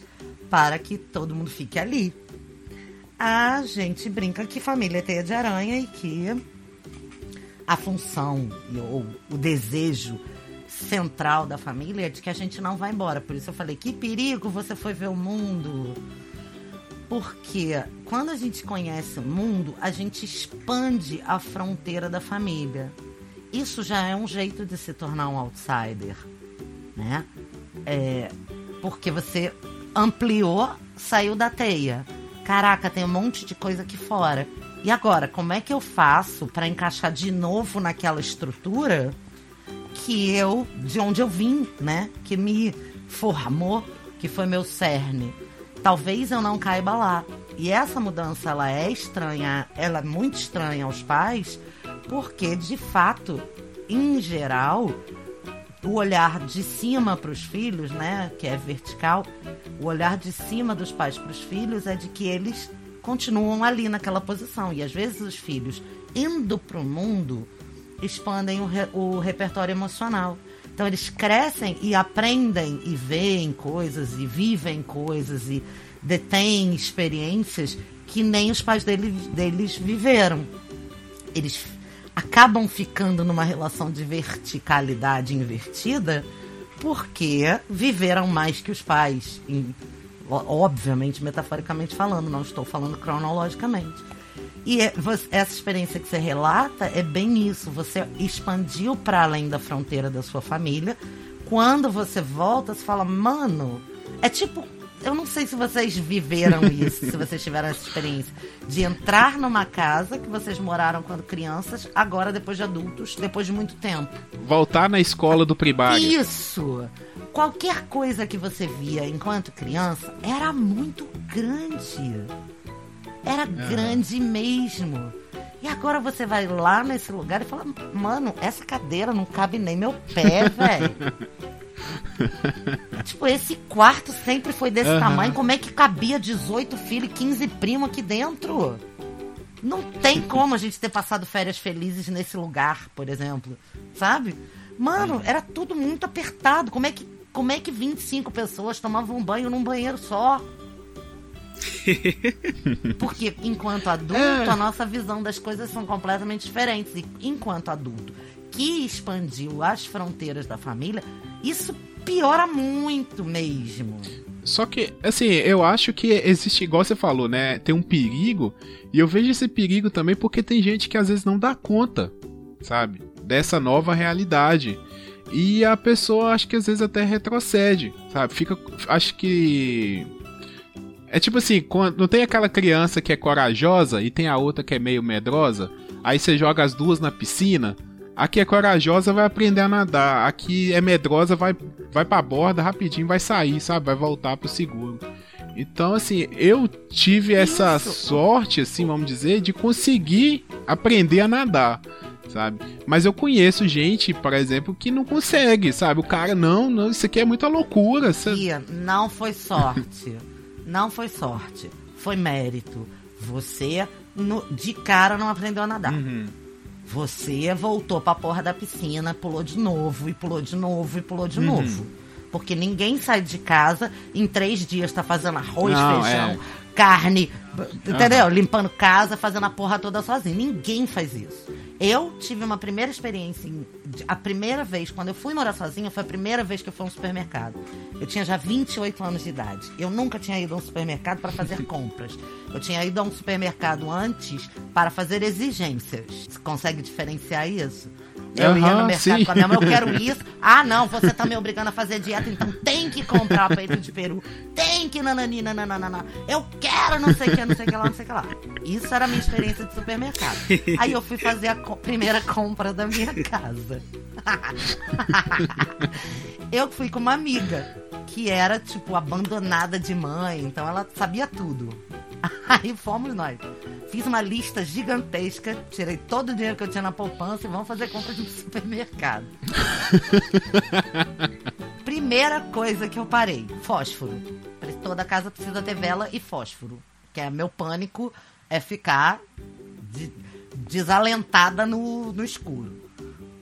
para que todo mundo fique ali. A gente brinca que família é teia de aranha e que a função ou o desejo central da família de que a gente não vai embora. Por isso eu falei, que perigo você foi ver o mundo. Porque quando a gente conhece o mundo, a gente expande a fronteira da família. Isso já é um jeito de se tornar um outsider, né? É, porque você ampliou, saiu da teia. Caraca, tem um monte de coisa aqui fora. E agora, como é que eu faço para encaixar de novo naquela estrutura? Que eu, de onde eu vim, né? Que me formou, que foi meu cerne. Talvez eu não caiba lá. E essa mudança, ela é estranha, ela é muito estranha aos pais, porque de fato, em geral, o olhar de cima para os filhos, né, que é vertical, o olhar de cima dos pais para os filhos é de que eles continuam ali naquela posição. E às vezes os filhos indo para o mundo expandem o, re, o repertório emocional. Então eles crescem e aprendem e veem coisas e vivem coisas e detêm experiências que nem os pais deles, deles viveram. Eles acabam ficando numa relação de verticalidade invertida porque viveram mais que os pais. Em, obviamente, metaforicamente falando, não estou falando cronologicamente. E é, essa experiência que você relata é bem isso. Você expandiu para além da fronteira da sua família. Quando você volta, você fala, mano, é tipo. Eu não sei se vocês viveram (laughs) isso, se vocês tiveram essa experiência. De entrar numa casa que vocês moraram quando crianças, agora depois de adultos, depois de muito tempo. Voltar na escola do primário. Isso! Qualquer coisa que você via enquanto criança era muito grande. Era é. grande mesmo. E agora você vai lá nesse lugar e fala: Mano, essa cadeira não cabe nem meu pé, (laughs) velho. tipo, esse quarto sempre foi desse uhum. tamanho. Como é que cabia 18 filhos e 15 primos aqui dentro? Não tem (laughs) como a gente ter passado férias felizes nesse lugar, por exemplo. Sabe? Mano, era tudo muito apertado. Como é que, como é que 25 pessoas tomavam banho num banheiro só? (laughs) Porque enquanto adulto, a nossa visão das coisas são completamente diferentes. E enquanto adulto que expandiu as fronteiras da família, isso piora muito mesmo. Só que, assim, eu acho que existe, igual você falou, né? Tem um perigo. E eu vejo esse perigo também porque tem gente que às vezes não dá conta, sabe? Dessa nova realidade. E a pessoa acho que às vezes até retrocede, sabe? Fica. Acho que. É tipo assim, quando, não tem aquela criança que é corajosa e tem a outra que é meio medrosa? Aí você joga as duas na piscina. A que é corajosa vai aprender a nadar. A que é medrosa vai, vai pra borda rapidinho, vai sair, sabe? Vai voltar pro seguro. Então, assim, eu tive essa Isso. sorte, assim, vamos dizer, de conseguir aprender a nadar, sabe? Mas eu conheço gente, por exemplo, que não consegue, sabe? O cara, não, não, isso aqui é muita loucura. Você... Não foi sorte. Não foi sorte. Foi mérito. Você, no- de cara, não aprendeu a nadar. Uhum. Você voltou pra porra da piscina, pulou de novo, e pulou de novo, e pulou de Uhum. novo. Porque ninguém sai de casa em três dias, tá fazendo arroz, Não, feijão, é. Carne, entendeu? Limpando casa, fazendo a porra toda sozinho. Ninguém faz isso. Eu tive uma primeira experiência, a primeira vez, quando eu fui morar sozinha, foi a primeira vez que eu fui a um supermercado. Eu tinha já 28 anos de idade. Eu nunca tinha ido a um supermercado para fazer (laughs) compras. Eu tinha ido a um supermercado antes para fazer exigências. Você consegue diferenciar isso? Eu ia Aham, no mercado sim. com a minha mãe, eu quero (laughs) isso. Ah, não, você tá me obrigando a fazer dieta, então tem que comprar peito de peru. Tem que nanani, nananana. Eu quero não sei o que, não sei o que lá, não sei o que lá. Isso era a minha experiência de supermercado. Aí eu fui fazer a co- primeira compra da minha casa. (laughs) eu fui com uma amiga que era, tipo, abandonada de mãe, então ela sabia tudo. (laughs) Aí fomos nós. Fiz uma lista gigantesca, tirei todo o dinheiro que eu tinha na poupança e vamos fazer compras no (laughs) supermercado. (laughs) Primeira coisa que eu parei: fósforo. Toda casa precisa ter vela e fósforo. Que é meu pânico é ficar de- desalentada no, no escuro.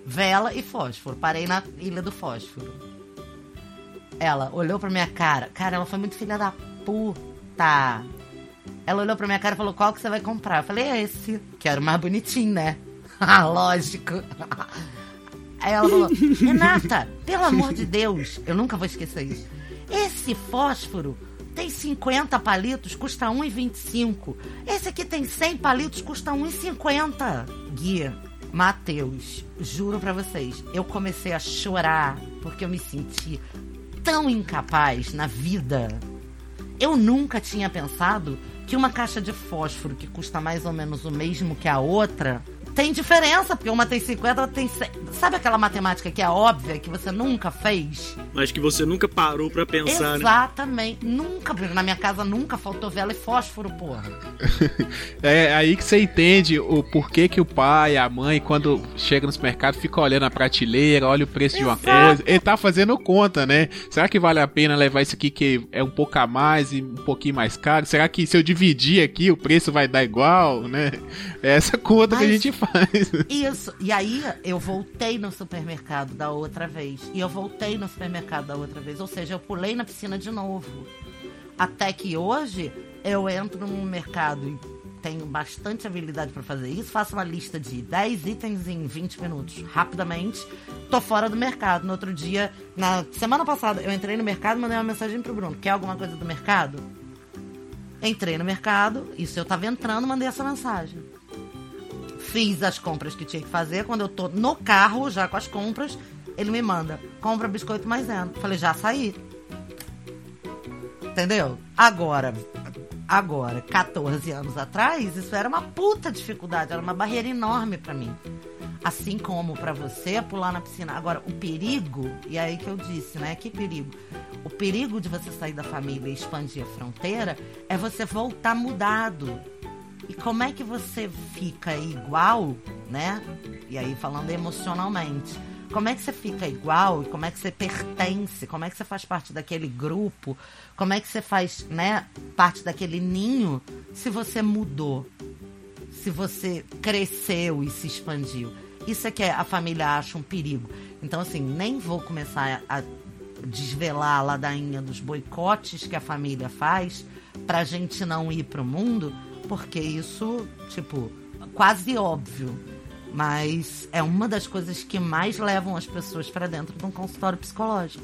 Vela e fósforo. Parei na ilha do fósforo. Ela olhou pra minha cara. Cara, ela foi muito filha da puta. Ela olhou pra minha cara e falou: Qual que você vai comprar? Eu falei: Esse. Que era o mais bonitinho, né? (laughs) Ah, lógico. (laughs) Aí ela falou: Renata, pelo amor de Deus, eu nunca vou esquecer isso. Esse fósforo tem 50 palitos, custa 1,25. Esse aqui tem 100 palitos, custa 1,50. Guia, Matheus, juro pra vocês, eu comecei a chorar porque eu me senti tão incapaz na vida. Eu nunca tinha pensado que uma caixa de fósforo que custa mais ou menos o mesmo que a outra tem diferença, porque uma tem 50, outra tem 100. Sabe aquela matemática que é óbvia, que você nunca fez? Mas que você nunca parou pra pensar, né? Exatamente. Nunca, porque na minha casa nunca faltou vela e fósforo, porra. (laughs) É aí que você entende o porquê que o pai, a mãe, quando chega no supermercado, fica olhando a prateleira, olha o preço de uma Exato. coisa. Ele tá fazendo conta, né? Será que vale a pena levar isso aqui que é um pouco a mais e um pouquinho mais caro? Será que se eu dividir aqui o preço vai dar igual, né? É essa conta que a Mas- gente faz. Isso. E aí eu voltei no supermercado da outra vez. E eu voltei no supermercado da outra vez. Ou seja, eu pulei na piscina de novo. Até que hoje eu entro num mercado e tenho bastante habilidade pra fazer isso. Faço uma lista de 10 itens em 20 minutos, rapidamente. Tô fora do mercado. No outro dia, na semana passada, eu entrei no mercado e mandei uma mensagem pro Bruno. Quer alguma coisa do mercado? Entrei no mercado, isso eu tava entrando, mandei essa mensagem fiz as compras que tinha que fazer. Quando eu tô no carro, já com as compras, ele me manda: compra biscoito maisena. Falei: já saí. Entendeu? Agora, agora, 14 anos atrás, isso era uma puta dificuldade, era uma barreira enorme pra mim. Assim como pra você pular na piscina. Agora, o perigo, e é aí que eu disse, né? Que perigo? O perigo de você sair da família e expandir a fronteira é você voltar mudado. E como é que você fica igual, né? E aí falando emocionalmente. Como é que você fica igual? Como é que você pertence? Como é que você faz parte daquele grupo? Como é que você faz, né, parte daquele ninho se você mudou? se você cresceu e se expandiu. Isso é que a família acha um perigo. Então, assim, nem vou começar a desvelar a ladainha dos boicotes que a família faz pra gente não ir pro mundo, porque isso, tipo, quase óbvio. Mas é uma das coisas que mais levam as pessoas para dentro de um consultório psicológico.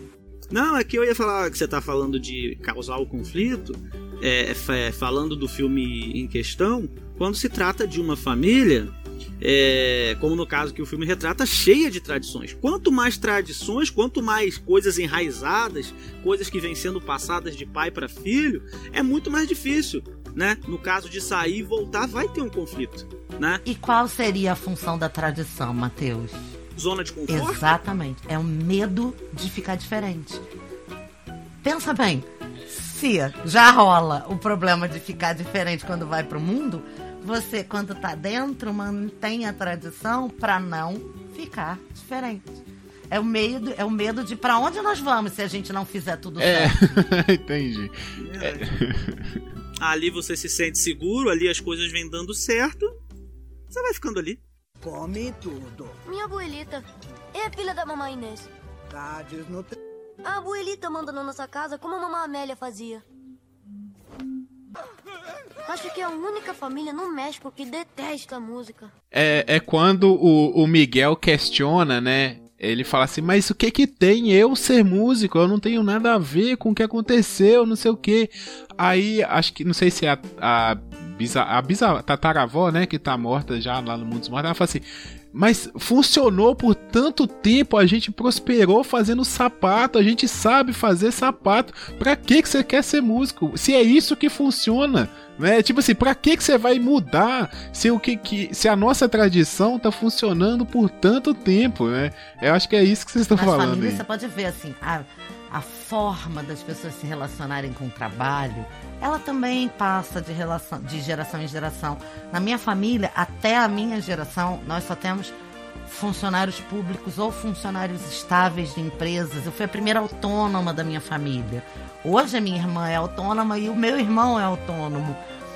Não, é que eu ia falar que você tá falando de causar o conflito, é, é, falando do filme em questão, quando se trata de uma família, é, como no caso que o filme retrata, cheia de tradições. Quanto mais tradições, quanto mais coisas enraizadas, coisas que vêm sendo passadas de pai para filho, é muito mais difícil. Né? No caso de sair e voltar, vai ter um conflito. Né? E qual seria a função da tradição, Matheus? Zona de conforto? Exatamente. É o medo de ficar diferente. Pensa bem, se já rola o problema de ficar diferente quando vai pro mundo, você, quando tá dentro, mantém a tradição para não ficar diferente. É o medo, é o medo de para onde nós vamos se a gente não fizer tudo É, certo. (laughs) entendi. Ali você se sente seguro, ali as coisas vêm dando certo. Você vai ficando ali. Come tudo. Minha abuelita é filha da mamãe Inês. Tá desnutrido. A abuelita manda na nossa casa como a mamãe Amélia fazia. Acho que é a única família no México que detesta música. É, é quando o, o Miguel questiona, né? Ele fala assim, mas o que que tem eu ser músico? Eu não tenho nada a ver com o que aconteceu, não sei o que. Aí, acho que, não sei se é a, a, bisa, a bisa, tataravó, né, que tá morta já lá no mundo dos mortos, ela fala assim, mas funcionou por tanto tempo, a gente prosperou fazendo sapato, a gente sabe fazer sapato. Pra que que você quer ser músico? Se é isso que funciona, né? Tipo assim, pra que que você vai mudar se o que, que se a nossa tradição tá funcionando por tanto tempo, né? Eu acho que é isso que vocês estão Nas falando famílias aí. você pode ver assim, a, a forma das pessoas se relacionarem com o trabalho, ela também passa de, relação, de geração em geração. Na minha família, até a minha geração, nós só temos funcionários públicos ou funcionários estáveis de empresas. Eu fui a primeira autônoma da minha família. Hoje a minha irmã é autônoma e o meu irmão é autônomo.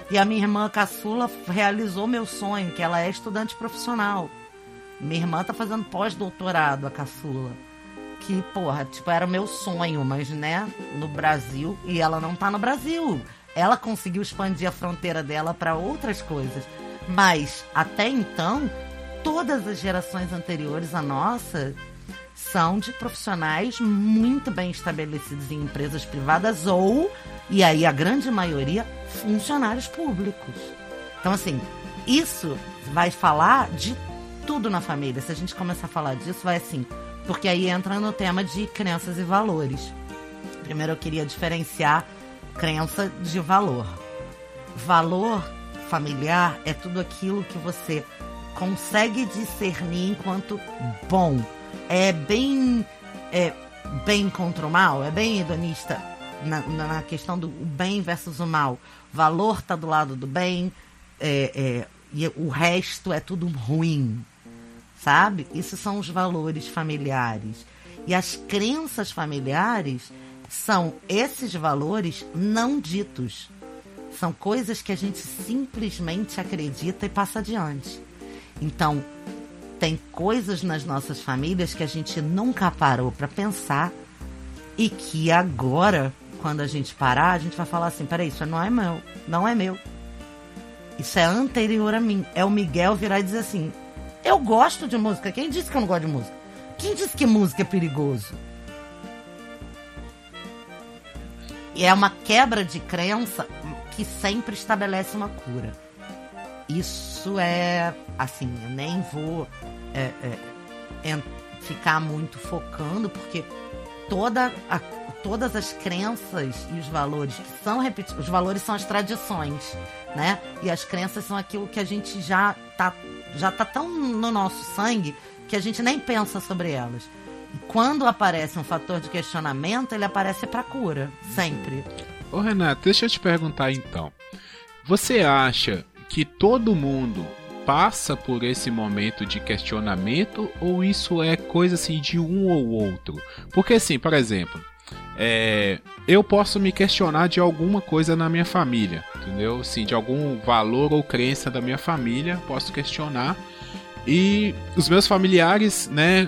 E a minha irmã caçula realizou meu sonho, que ela é estudante profissional. Minha irmã tá fazendo pós-doutorado, a caçula. Que, porra, tipo, era o meu sonho, mas, né, no Brasil. E ela não tá no Brasil. Ela conseguiu expandir a fronteira dela para outras coisas. Mas, até então, todas as gerações anteriores à nossa são de profissionais muito bem estabelecidos em empresas privadas ou, e aí a grande maioria, funcionários públicos. Então, assim, isso vai falar de tudo na família. Se a gente começar a falar disso, vai assim. Porque aí entra no tema de crenças e valores. Primeiro eu queria diferenciar crença de valor. Valor familiar é tudo aquilo que você consegue discernir enquanto bom. É bem é bem contra o mal, é bem hedonista na, na, questão do bem versus o mal. Valor tá do lado do bem, é, é, e o resto é tudo ruim, sabe? Isso são os valores familiares. E as crenças familiares são esses valores não ditos. São coisas que a gente simplesmente acredita e passa adiante. Então, tem coisas nas nossas famílias que a gente nunca parou para pensar e que agora, quando a gente parar, a gente vai falar assim: peraí, isso não é meu, não é meu. Isso é anterior a mim. É o Miguel virar e dizer assim: eu gosto de música. Quem disse que eu não gosto de música? Quem disse que música é perigoso? E é uma quebra de crença que sempre estabelece uma cura. Isso é assim, eu nem vou é, é, ficar muito focando, porque toda a- todas as crenças e os valores que são repetidos, os valores são as tradições, né? E as crenças são aquilo que a gente já tá, já tá tão no nosso sangue que a gente nem pensa sobre elas. E quando aparece um fator de questionamento, ele aparece para cura, sempre. Ô Renato, deixa eu te perguntar então. Você acha que todo mundo passa por esse momento de questionamento ou isso é coisa assim de um ou outro? Porque assim, por exemplo, é, eu posso me questionar de alguma coisa na minha família. entendeu? Assim, de algum valor ou crença da minha família, posso questionar. E os meus familiares, né,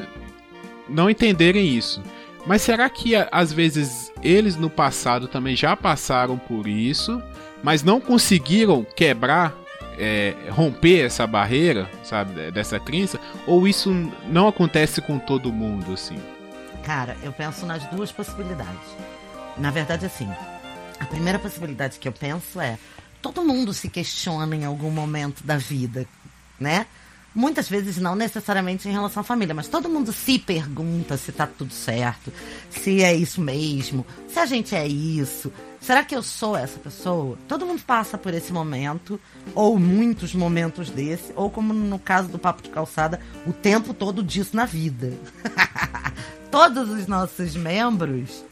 não entenderem isso. Mas será que às vezes eles no passado também já passaram por isso, mas não conseguiram quebrar, é, romper essa barreira, sabe, dessa crença? Ou isso não acontece com todo mundo, assim? Cara, eu penso nas duas possibilidades. Na verdade, assim, a primeira possibilidade que eu penso é todo mundo se questiona em algum momento da vida, né? Muitas vezes não necessariamente em relação à família, mas todo mundo se pergunta se tá tudo certo, se é isso mesmo, se a gente é isso, será que eu sou essa pessoa? Todo mundo passa por esse momento, ou muitos momentos desse, ou como no caso do Papo de Calçada, o tempo todo disso na vida. (laughs) Todos os nossos membros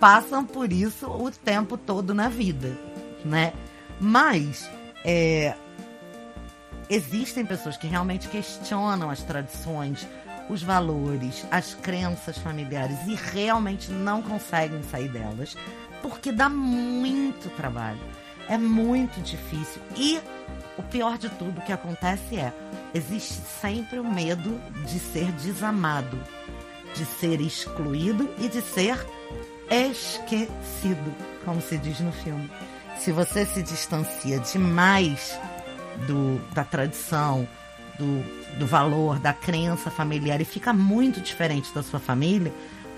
passam por isso o tempo todo na vida, né? Mas é, existem pessoas que realmente questionam as tradições, os valores, as crenças familiares e realmente não conseguem sair delas porque dá muito trabalho. É muito difícil. E o pior de tudo que acontece é: existe sempre o medo de ser desamado, de ser excluído e de ser esquecido, como se diz no filme. Se você se distancia demais do, da tradição, do, do valor, da crença familiar e fica muito diferente da sua família,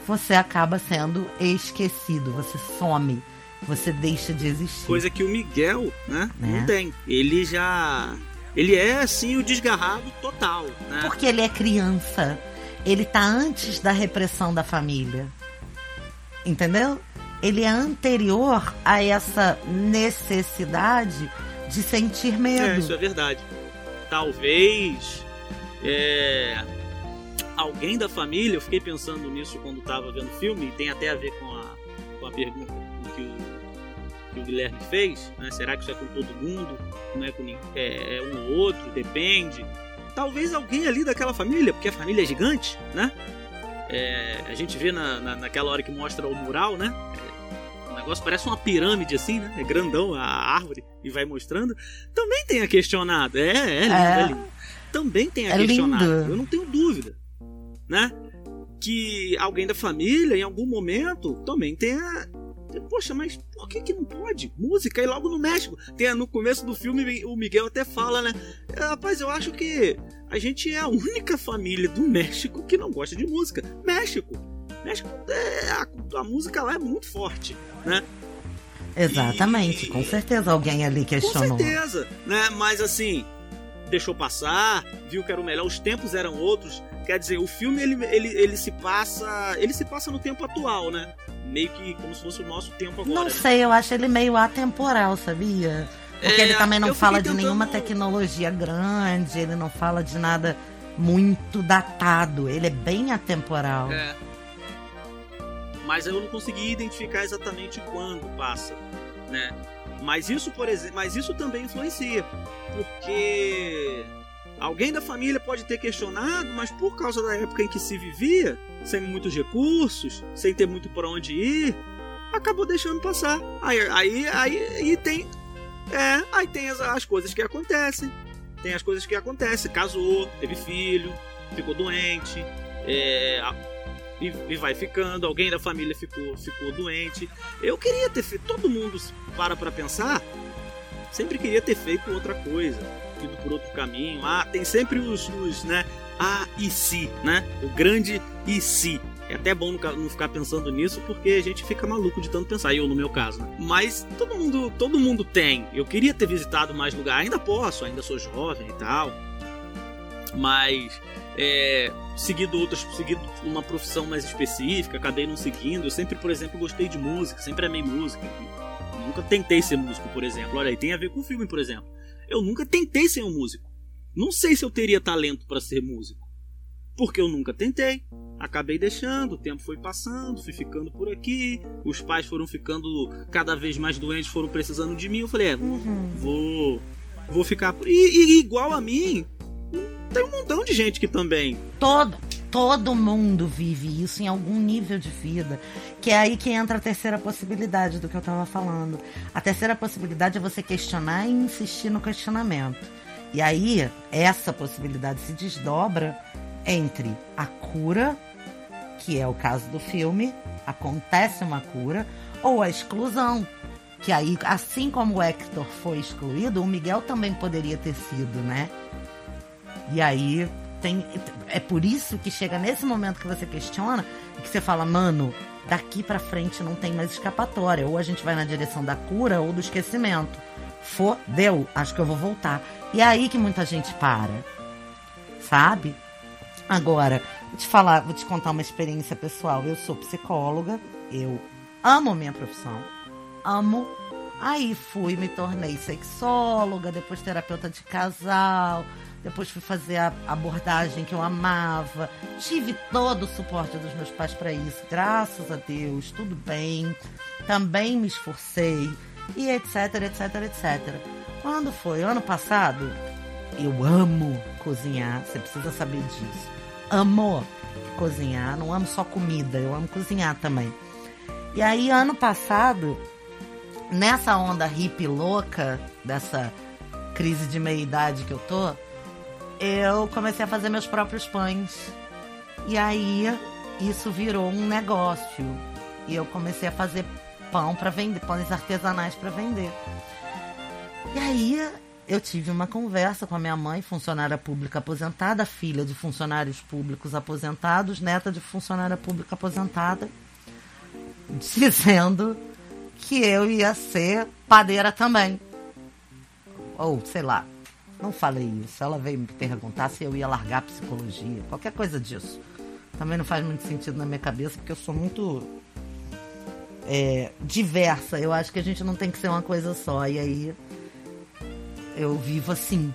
você acaba sendo esquecido, você some, você deixa de existir. Coisa que o Miguel, né, é. não tem. Ele já. Ele é, assim, o desgarrado total, né? Porque ele é criança. Ele tá antes da repressão da família. Entendeu? Ele é anterior a essa necessidade de sentir medo. É, isso é verdade. Talvez é, alguém da família, eu fiquei pensando nisso quando estava vendo o filme, e tem até a ver com a, com a pergunta que o, que o Guilherme fez, né? será que isso é com todo mundo? Não é com é, é um ou outro? Depende. Talvez alguém ali daquela família, porque a família é gigante, né? É, a gente vê na, na, naquela hora que mostra o mural, né? negócio parece uma pirâmide assim, né? É grandão a árvore e vai mostrando. Também tem a questionado. É, é lindo, é, é lindo. Também tem a é questionado. Lindo. Eu não tenho dúvida, né? Que alguém da família, em algum momento, também tenha Poxa, mas por que, que não pode? Música e logo no México. Tem no começo do filme o Miguel até fala, né? Rapaz, eu acho que a gente é a única família do México que não gosta de música. México. México, é, a, a, música lá é muito forte, né? Exatamente, e, com certeza alguém ali questionou. Com certeza, né? Mas assim, deixou passar, viu que era o melhor, os tempos eram outros. Quer dizer, o filme ele, ele, ele se passa. Ele se passa no tempo atual, né? Meio que como se fosse o nosso tempo agora. Não né? sei, eu acho ele meio atemporal, sabia? Porque é, ele também não fala de nenhuma tecnologia grande, ele não fala de nada muito datado, ele é bem atemporal. É mas eu não consegui identificar exatamente quando passa, né? Mas isso, por exemplo, mas isso também influencia, porque alguém da família pode ter questionado, mas por causa da época em que se vivia, sem muitos recursos, sem ter muito por onde ir, acabou deixando passar. Aí, aí, aí, aí tem, é, aí tem as, as coisas que acontecem, tem as coisas que acontecem, casou, teve filho, ficou doente, é, e, e, vai ficando, alguém da família ficou, ficou doente. Eu queria ter feito, todo mundo para para pensar, sempre queria ter feito outra coisa, ido por outro caminho. Ah, tem sempre os, os né? Ah, e se, né? O grande e se. É até bom não ficar pensando nisso porque a gente fica maluco de tanto pensar, eu no meu caso, né? Mas todo mundo, todo mundo tem. Eu queria ter visitado mais lugares, ainda posso, ainda sou jovem e tal. Mas é, seguido outras, seguido uma profissão mais específica, acabei não seguindo. Eu sempre, por exemplo, gostei de música, sempre amei música. nunca tentei ser músico, por exemplo. Olha aí, tem a ver com filme, por exemplo. Eu nunca tentei ser um músico. Não sei se eu teria talento para ser músico. Porque eu nunca tentei. Acabei deixando, o tempo foi passando, fui ficando por aqui, os pais foram ficando cada vez mais doentes, foram precisando de mim. Eu falei, é, uhum. vou, vou ficar. E, e igual a mim, tem um montão de gente que também. Todo, Todo mundo vive isso em algum nível de vida. Que é aí que entra a terceira possibilidade do que eu tava falando. A terceira possibilidade é você questionar e insistir no questionamento. E aí, essa possibilidade se desdobra entre a cura, que é o caso do filme, acontece uma cura, ou a exclusão. Que aí, assim como o Hector foi excluído, o Miguel também poderia ter sido, né? E aí tem. É por isso que chega nesse momento que você questiona, que você fala, mano, daqui pra frente não tem mais escapatória. Ou a gente vai na direção da cura ou do esquecimento. Fodeu, acho que eu vou voltar. E é aí que muita gente para. Sabe? Agora, vou te falar, vou te contar uma experiência pessoal. Eu sou psicóloga, eu amo minha profissão, amo. Aí fui, me tornei sexóloga, depois terapeuta de casal, depois fui fazer a abordagem que eu amava. Tive todo o suporte dos meus pais para isso, graças a Deus, tudo bem. Também me esforcei e etc, etc, etc. Quando foi? Ano passado? Eu amo cozinhar, você precisa saber disso. Amo cozinhar, não amo só comida, eu amo cozinhar também. E aí, ano passado, nessa onda hippie louca, dessa crise de meia-idade que eu tô, eu comecei a fazer meus próprios pães. E aí, isso virou um negócio. E eu comecei a fazer pão para vender, pães artesanais para vender. E aí eu tive uma conversa com a minha mãe, funcionária pública aposentada, filha de funcionários públicos aposentados, neta de funcionária pública aposentada, dizendo que eu ia ser padeira também. Ou, sei lá, não falei isso. Ela veio me perguntar se eu ia largar a psicologia, qualquer coisa disso. Também não faz muito sentido na minha cabeça, porque eu sou muito é, diversa. Eu acho que a gente não tem que ser uma coisa só. E aí eu vivo assim,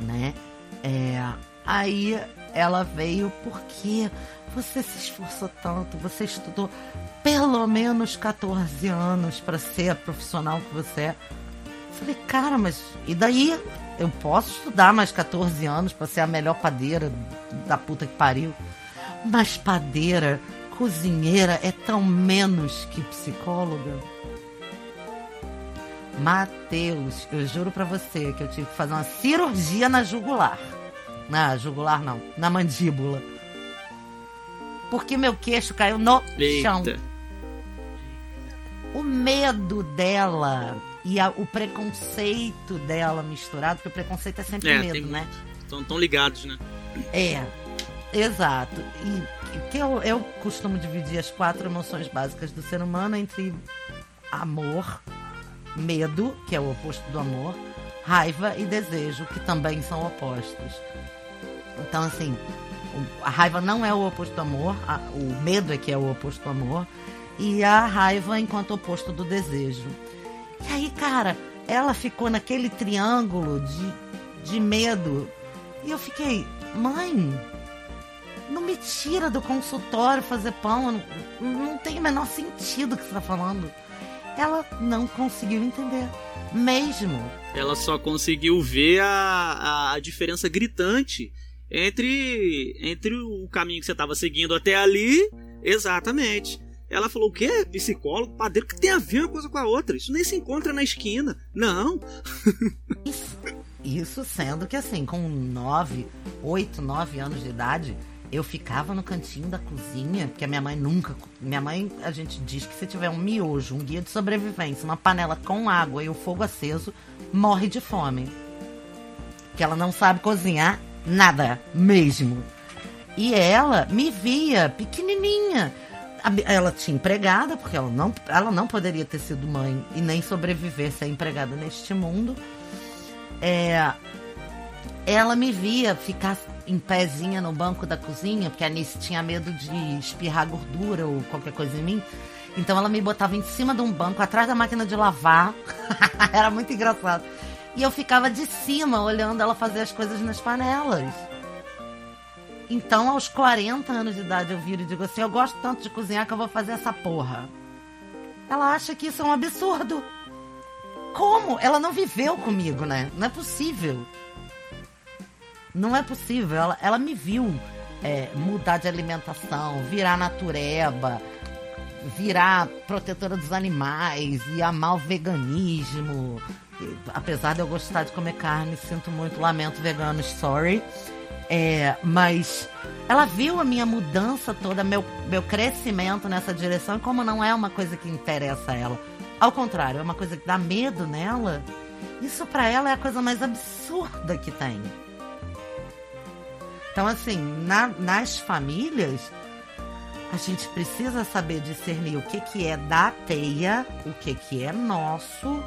né? É, aí ela veio porque você se esforçou tanto, você estudou pelo menos 14 anos para ser a profissional que você é. Falei, cara, mas e daí? Eu posso estudar mais 14 anos para ser a melhor padeira da puta que pariu. Mas padeira, cozinheira é tão menos que psicóloga. Mateus, eu juro para você que eu tive que fazer uma cirurgia na jugular. Na jugular não, na mandíbula. Porque meu queixo caiu no Eita. chão. O medo dela e a- o preconceito dela misturado, porque o preconceito é sempre É, medo, né? Estão tão ligados, né? É, exato. E que eu, eu costumo dividir as quatro emoções básicas do ser humano entre amor, medo, que é o oposto do amor, raiva e desejo, que também são opostos. Então, assim, a raiva não é o oposto do amor, a- o medo é que é o oposto do amor, e a raiva enquanto oposto do desejo. E aí, cara, ela ficou naquele triângulo de, de medo. E eu fiquei, mãe, não me tira do consultório fazer pão. Não, não tem o menor sentido o que você está falando. Ela não conseguiu entender. Mesmo. Ela só conseguiu ver a, a, a diferença gritante entre, entre o caminho que você estava seguindo até ali. Exatamente. Ela falou: o quê? Psicólogo, padeiro, que tem a ver uma coisa com a outra? Isso nem se encontra na esquina. Não. Isso, sendo que assim, com 9, 8, 9 anos de idade, eu ficava no cantinho da cozinha, porque a minha mãe nunca. Minha mãe, a gente diz que se tiver um miojo, um guia de sobrevivência, uma panela com água e o fogo aceso, morre de fome. Que ela não sabe cozinhar nada, mesmo. E ela me via pequenininha. Ela tinha empregada, porque ela não, ela não poderia ter sido mãe e nem sobreviver sem empregada neste mundo. É, ela me via ficar em pezinha no banco da cozinha, porque a Nice tinha medo de espirrar gordura ou qualquer coisa em mim. Então ela me botava em cima de um banco, atrás da máquina de lavar. (laughs) Era muito engraçado. E eu ficava de cima olhando ela fazer as coisas nas panelas. Então, aos 40 anos de idade, eu viro e digo assim: eu gosto tanto de cozinhar que eu vou fazer essa porra. Ela acha que isso é um absurdo. Como? Ela não viveu comigo, né? Não é possível. Não é possível. Ela, ela me viu é, mudar de alimentação, virar natureba, virar protetora dos animais e amar o veganismo. Apesar de eu gostar de comer carne, sinto muito, lamento veganos, sorry. É, mas ela viu a minha mudança toda, meu, meu crescimento nessa direção, como não é uma coisa que interessa a ela, ao contrário, é uma coisa que dá medo nela, isso para ela é a coisa mais absurda que tem. Então, assim, na, nas famílias, a gente precisa saber discernir o que, que é da teia, o que, que é nosso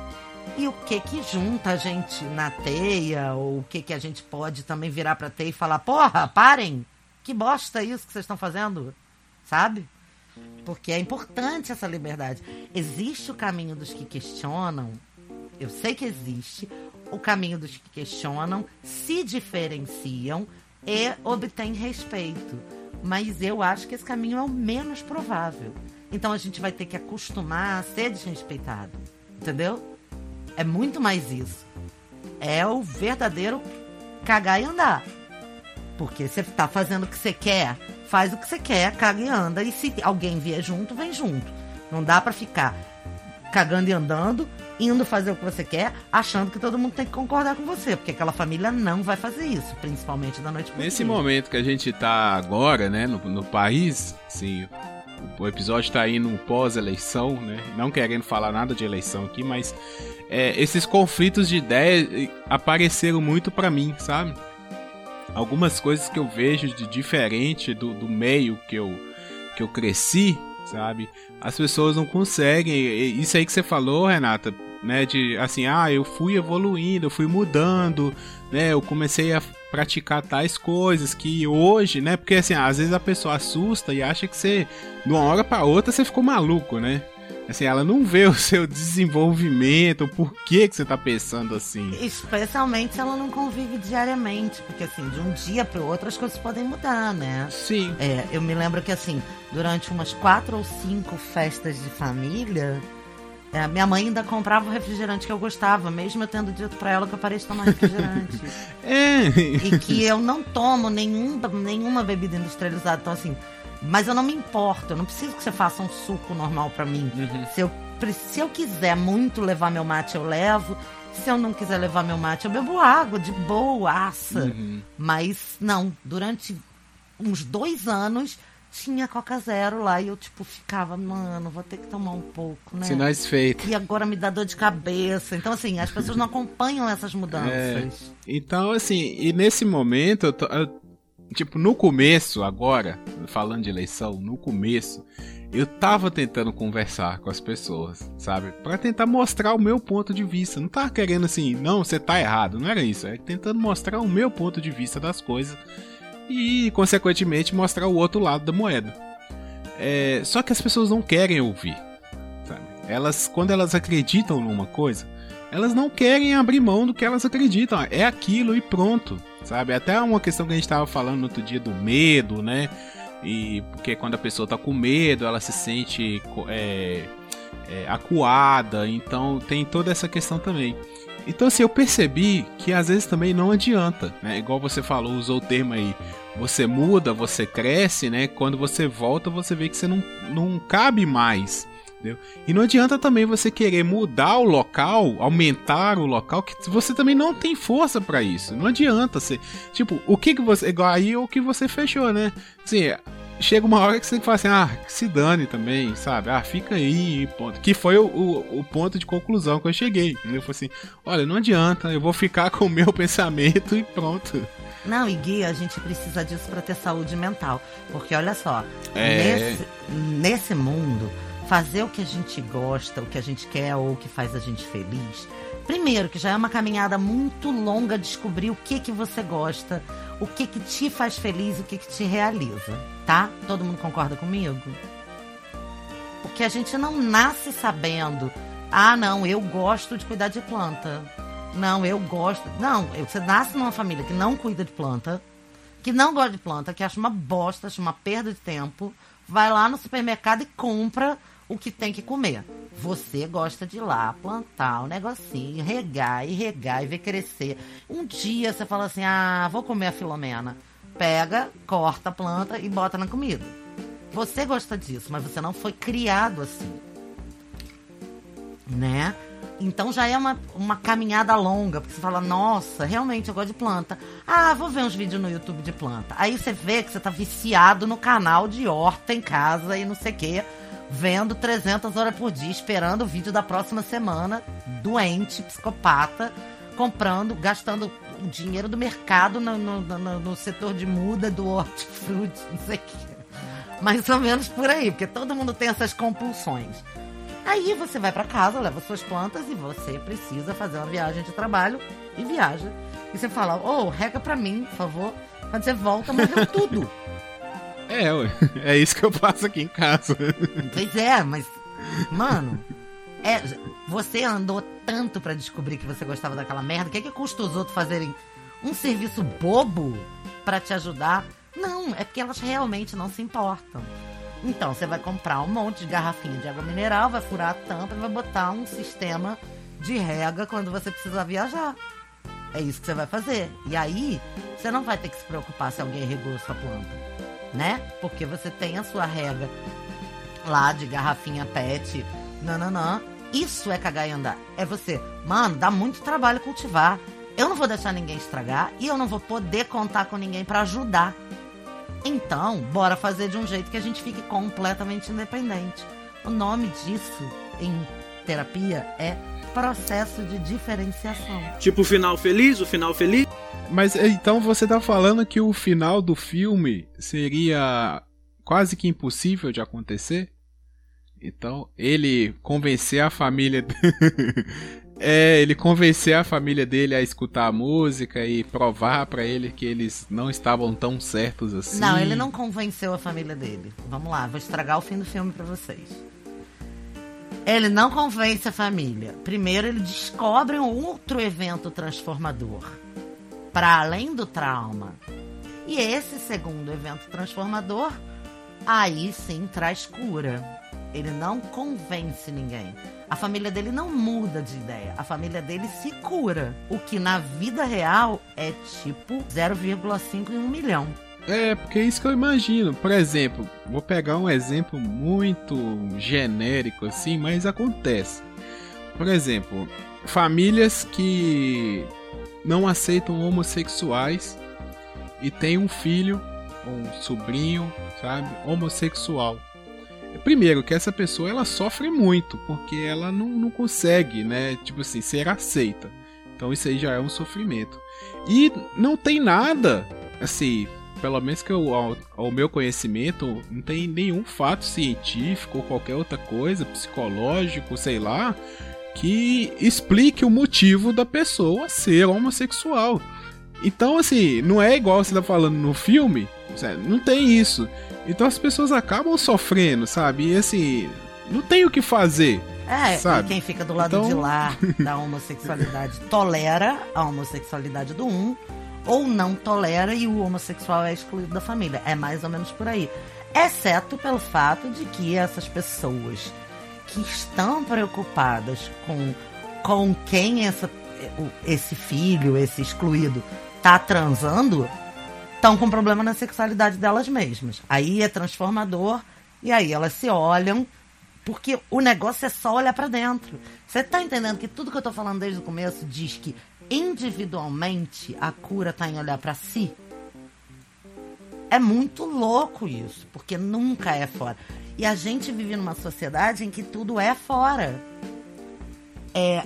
e o que que junta a gente na teia, ou o que que a gente pode também virar pra teia e falar: porra, parem! Que bosta isso que vocês estão fazendo, sabe? Porque é importante essa liberdade. Existe o caminho dos que questionam, eu sei que existe, o caminho dos que questionam, se diferenciam e obtêm respeito. Mas eu acho que esse caminho é o menos provável. Então a gente vai ter que acostumar a ser desrespeitado. Entendeu? É muito mais isso. É o verdadeiro cagar e andar. Porque você tá fazendo o que você quer, faz o que você quer, caga e anda. E se alguém vier junto, vem junto. Não dá para ficar cagando e andando, indo fazer o que você quer, achando que todo mundo tem que concordar com você, porque aquela família não vai fazer isso, principalmente da noite pro Nesse dia. momento que a gente tá agora, né, no, no país, sim, o episódio tá indo pós-eleição, né? Não querendo falar nada de eleição aqui, mas é, esses conflitos de ideias apareceram muito para mim, sabe? Algumas coisas que eu vejo de diferente do, do meio que eu, que eu cresci, sabe? As pessoas não conseguem. Isso aí que você falou, Renata, né? De assim, ah, eu fui evoluindo, eu fui mudando, né? Eu comecei a praticar tais coisas que hoje, né? Porque assim, às vezes a pessoa assusta e acha que você, de uma hora para outra, você ficou maluco, né? Assim, ela não vê o seu desenvolvimento, o porquê que você tá pensando assim. Especialmente se ela não convive diariamente, porque assim, de um dia para o outro as coisas podem mudar, né? Sim. É, eu me lembro que assim, durante umas quatro ou cinco festas de família, é, minha mãe ainda comprava o refrigerante que eu gostava, mesmo eu tendo dito pra ela que eu parei de tomar (laughs) refrigerante. É. e que eu não tomo nenhum, nenhuma bebida industrializada. Então, assim, mas eu não me importo, eu não preciso que você faça um suco normal pra mim. Se, eu, se eu quiser muito levar meu mate, eu levo. Se eu não quiser levar meu mate, eu bebo água de boaça. Uhum. Mas não, durante uns dois anos tinha Coca Zero lá e eu, tipo, ficava, mano, vou ter que tomar um pouco, né? Sinais feitos. E agora me dá dor de cabeça. Então, assim, as pessoas não acompanham essas mudanças. É. Então, assim, e nesse momento, eu tô- eu- tipo, no começo, agora, falando de eleição, no começo, eu tava tentando conversar com as pessoas, sabe? Pra tentar mostrar o meu ponto de vista. Não tava querendo assim, não, você tá errado, não era isso. É tentando mostrar o meu ponto de vista das coisas e, consequentemente, mostrar o outro lado da moeda. É, só que as pessoas não querem ouvir, sabe? Elas, quando elas acreditam numa coisa, elas não querem abrir mão do que elas acreditam. É aquilo e pronto, sabe? Até uma questão que a gente estava falando no outro dia do medo, né? E porque quando a pessoa tá com medo, ela se sente é, é, acuada. Então tem toda essa questão também. Então assim, eu percebi que às vezes também não adianta, né? Igual você falou, usou o termo aí. Você muda, você cresce, né? Quando você volta, você vê que você não, não cabe mais. Entendeu? E não adianta também você querer mudar o local, aumentar o local, que você também não tem força pra isso. Não adianta você. Tipo, o que que você. Igual aí o que você fechou, né? Assim, chega uma hora que você fala assim, ah, se dane também, sabe? Ah, fica aí, ponto. Que foi o, o, o ponto de conclusão que eu cheguei. Eu falei assim, olha, não adianta, eu vou ficar com o meu (laughs) pensamento e pronto. Não, e Gui, a gente precisa disso para ter saúde mental. Porque olha só, É. nesse, nesse mundo, fazer o que a gente gosta, o que a gente quer ou o que faz a gente feliz. Primeiro, que já é uma caminhada muito longa descobrir o que que você gosta, o que que te faz feliz, o que que te realiza, tá? Todo mundo concorda comigo? Porque a gente não nasce sabendo, ah, não, eu gosto de cuidar de planta. Não, eu gosto. Não, você nasce numa família que não cuida de planta, que não gosta de planta, que acha uma bosta, acha uma perda de tempo, vai lá no supermercado e compra o que tem que comer. Você gosta de ir lá plantar o negocinho, regar e regar e ver crescer. Um dia você fala assim: ah, vou comer a Filomena. pega, corta a planta e bota na comida. Você gosta disso, mas você não foi criado assim. Né? Então já é uma, uma caminhada longa, porque você fala, nossa, realmente eu gosto de planta. Ah, vou ver uns vídeos no YouTube de planta. Aí você vê que você tá viciado no canal de horta em casa e não sei o vendo 300 horas por dia, esperando o vídeo da próxima semana, doente, psicopata, comprando, gastando o dinheiro do mercado no, no, no, no setor de muda do hortifruti, não sei o quê. Mais ou menos por aí, porque todo mundo tem essas compulsões. Aí você vai para casa, leva suas plantas e você precisa fazer uma viagem de trabalho e viaja. E você fala, ô, oh, rega pra mim, por favor. Quando você volta, morreu tudo. É, ué. é isso que eu faço aqui em casa. Pois é, mas, mano, é, você andou tanto para descobrir que você gostava daquela merda. O que, é que custa os outros fazerem um serviço bobo para te ajudar? Não, é porque elas realmente não se importam. Então, você vai comprar um monte de garrafinha de água mineral, vai furar a tampa e vai botar um sistema de rega quando você precisar viajar. É isso que você vai fazer. E aí, você não vai ter que se preocupar se alguém regou sua planta, né? Porque você tem a sua rega lá de garrafinha PET, nananã. Isso é cagar e andar. É você, mano, dá muito trabalho cultivar. Eu não vou deixar ninguém estragar e eu não vou poder contar com ninguém para ajudar. Então, bora fazer de um jeito que a gente fique completamente independente. O nome disso em terapia é processo de diferenciação. Tipo o final feliz, o final feliz? Mas então você tá falando que o final do filme seria quase que impossível de acontecer? Então, ele convencer a família (laughs) É, ele convencer a família dele a escutar a música e provar para ele que eles não estavam tão certos assim. Não, ele não convenceu a família dele. Vamos lá, vou estragar o fim do filme para vocês. Ele não convence a família. Primeiro, ele descobre um outro evento transformador para além do trauma. E esse segundo evento transformador, aí sim traz cura. Ele não convence ninguém. A família dele não muda de ideia. A família dele se cura. O que na vida real é tipo 0,5 em um milhão. É, porque é isso que eu imagino. Por exemplo, vou pegar um exemplo muito genérico assim, mas acontece. Por exemplo, famílias que não aceitam homossexuais e tem um filho, um sobrinho, sabe, homossexual. Primeiro, que essa pessoa ela sofre muito, porque ela não, não consegue, né? Tipo assim, ser aceita. Então isso aí já é um sofrimento. E não tem nada, assim, pelo menos que eu, ao, ao, meu conhecimento, não tem nenhum fato científico ou qualquer outra coisa, psicológico, sei lá, que explique o motivo da pessoa ser homossexual. Então, assim, não é igual você tá falando no filme, não tem isso. Então as pessoas acabam sofrendo, sabe? E assim, não tem o que fazer. É, sabe? quem fica do lado então... de lá (laughs) da homossexualidade tolera a homossexualidade do um, ou não tolera e o homossexual é excluído da família. É mais ou menos por aí. Exceto pelo fato de que essas pessoas que estão preocupadas com, com quem essa, esse filho, esse excluído, tá transando, estão com problema na sexualidade delas mesmas. Aí é transformador e aí elas se olham, porque o negócio é só olhar para dentro. Você tá entendendo que tudo que eu tô falando desde o começo diz que individualmente a cura tá em olhar para si? É muito louco isso, porque nunca é fora. E a gente vive numa sociedade em que tudo é fora. É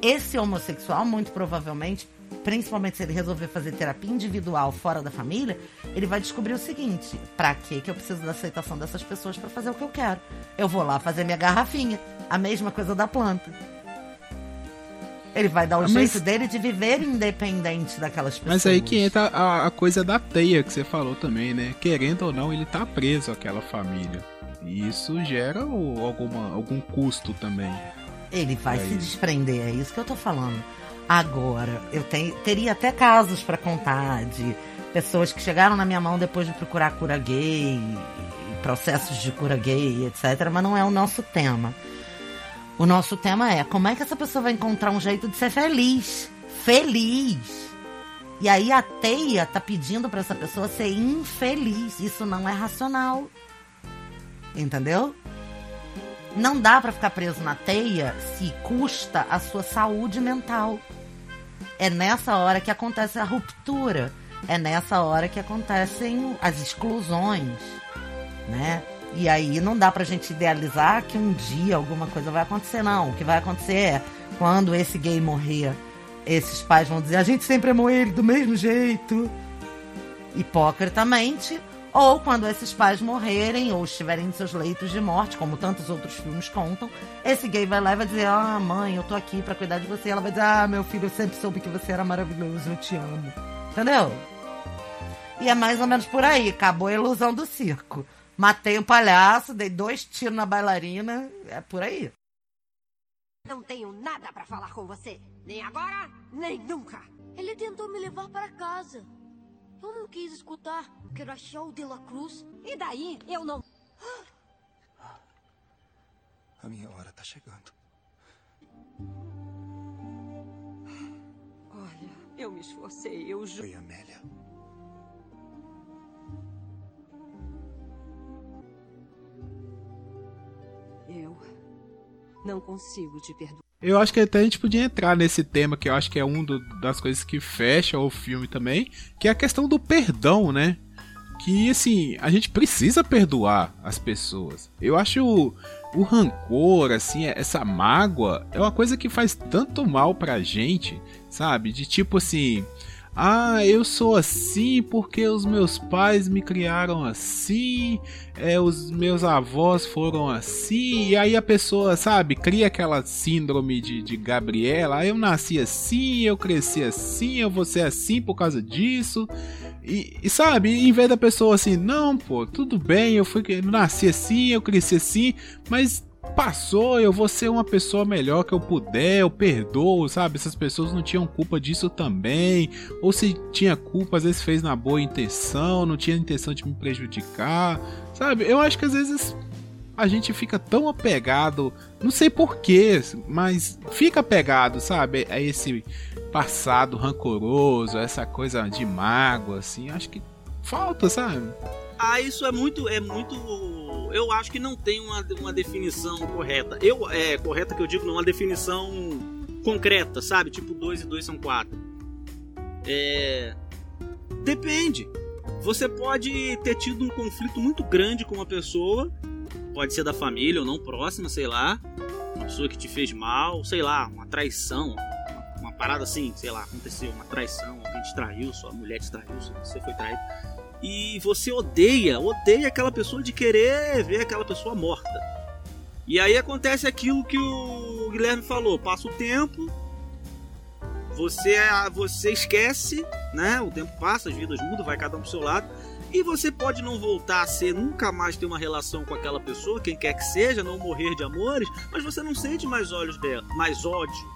esse homossexual muito provavelmente principalmente se ele resolver fazer terapia individual fora da família, ele vai descobrir o seguinte: para que eu preciso da aceitação dessas pessoas para fazer o que eu quero? Eu vou lá fazer minha garrafinha, a mesma coisa da planta. Ele vai dar o Mas... jeito dele de viver independente daquelas pessoas. Mas aí que entra a, a, coisa da teia que você falou também, né? Querendo ou não, ele tá preso àquela família. E isso gera o, alguma, algum custo também. Ele vai se desprender, é isso que eu tô falando. Agora, eu tenho, teria até casos para contar de pessoas que chegaram na minha mão depois de procurar cura gay, processos de cura gay, etc. Mas não é o nosso tema. O nosso tema é como é que essa pessoa vai encontrar um jeito de ser feliz. Feliz! E aí a teia tá pedindo para essa pessoa ser infeliz. Isso não é racional. Entendeu? Não dá para ficar preso na teia se custa a sua saúde mental. É nessa hora que acontece a ruptura. É nessa hora que acontecem as exclusões, né? E aí não dá pra gente idealizar que um dia alguma coisa vai acontecer, não. O que vai acontecer é quando esse gay morrer, esses pais vão dizer: a gente sempre amou ele do mesmo jeito. Hipocritamente. Ou quando esses pais morrerem ou estiverem em seus leitos de morte, como tantos outros filmes contam, esse gay vai lá e vai dizer: Ah, mãe, eu tô aqui para cuidar de você. Ela vai dizer: Ah, meu filho, eu sempre soube que você era maravilhoso, eu te amo. Entendeu? E é mais ou menos por aí. Acabou a ilusão do circo. Matei o palhaço, dei dois tiros na bailarina. É por aí. Não tenho nada para falar com você. Nem agora, nem nunca. Ele tentou me levar para casa. Eu não quis escutar. Quero achar o De La Cruz. E daí, eu não... A minha hora tá chegando. Olha, eu me esforcei, eu juro. Oi, Amélia. Eu não consigo te perdoar. Eu acho que até a gente podia entrar nesse tema, que eu acho que é um do, das coisas que fecha o filme também, que é a questão do perdão, né? Que, assim, a gente precisa perdoar as pessoas. Eu acho o, o rancor, assim, essa mágoa, é uma coisa que faz tanto mal pra gente, sabe? De tipo assim, ah, eu sou assim porque os meus pais me criaram assim, é, os meus avós foram assim, e aí a pessoa, sabe, cria aquela síndrome de, de Gabriela, ah, eu nasci assim, eu cresci assim, eu vou ser assim por causa disso. E, e, sabe, em vez da pessoa assim, não, pô, tudo bem, eu fui nasci assim, eu cresci assim, mas passou, eu vou ser uma pessoa melhor que eu puder, eu perdoo, sabe? Essas pessoas não tinham culpa disso também, ou se tinha culpa, às vezes fez na boa intenção, não tinha intenção de me prejudicar, sabe? Eu acho que às vezes a gente fica tão apegado, não sei porquê, mas fica apegado, sabe? A esse passado rancoroso, essa coisa de mágoa, assim, acho que falta, sabe? Ah, isso é muito, é muito. Eu acho que não tem uma, uma definição correta. Eu é correta que eu digo, não uma definição concreta, sabe? Tipo 2 e 2 são 4. É. Depende. Você pode ter tido um conflito muito grande com uma pessoa, pode ser da família ou não próxima, sei lá. Uma pessoa que te fez mal, sei lá, uma traição, uma parada assim, sei lá, aconteceu, uma traição, alguém te traiu, sua mulher te traiu, você foi traído e você odeia, odeia aquela pessoa de querer ver aquela pessoa morta. E aí acontece aquilo que o Guilherme falou, passa o tempo, você você esquece, né? O tempo passa, as vidas mudam, vai cada um pro seu lado. E você pode não voltar a ser, nunca mais ter uma relação com aquela pessoa, quem quer que seja, não morrer de amores, mas você não sente mais olhos dela, mais ódio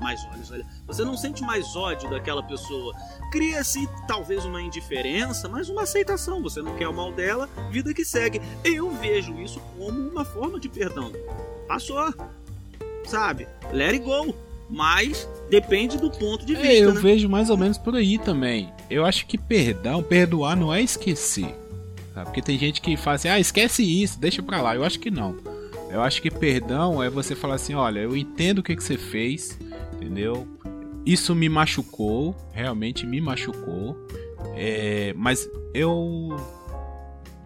mais olhos, olha. Você não sente mais ódio daquela pessoa. Cria-se talvez uma indiferença, mas uma aceitação. Você não quer o mal dela, vida que segue. Eu vejo isso como uma forma de perdão. Passou. Sabe? Let it go. Mas depende do ponto de é, vista. Eu né? vejo mais ou menos por aí também. Eu acho que perdão, perdoar não é esquecer. Tá? Porque tem gente que fala assim, ah, esquece isso, deixa pra lá. Eu acho que não. Eu acho que perdão é você falar assim, olha, eu entendo o que, que você fez, entendeu? Isso me machucou, realmente me machucou, é, mas eu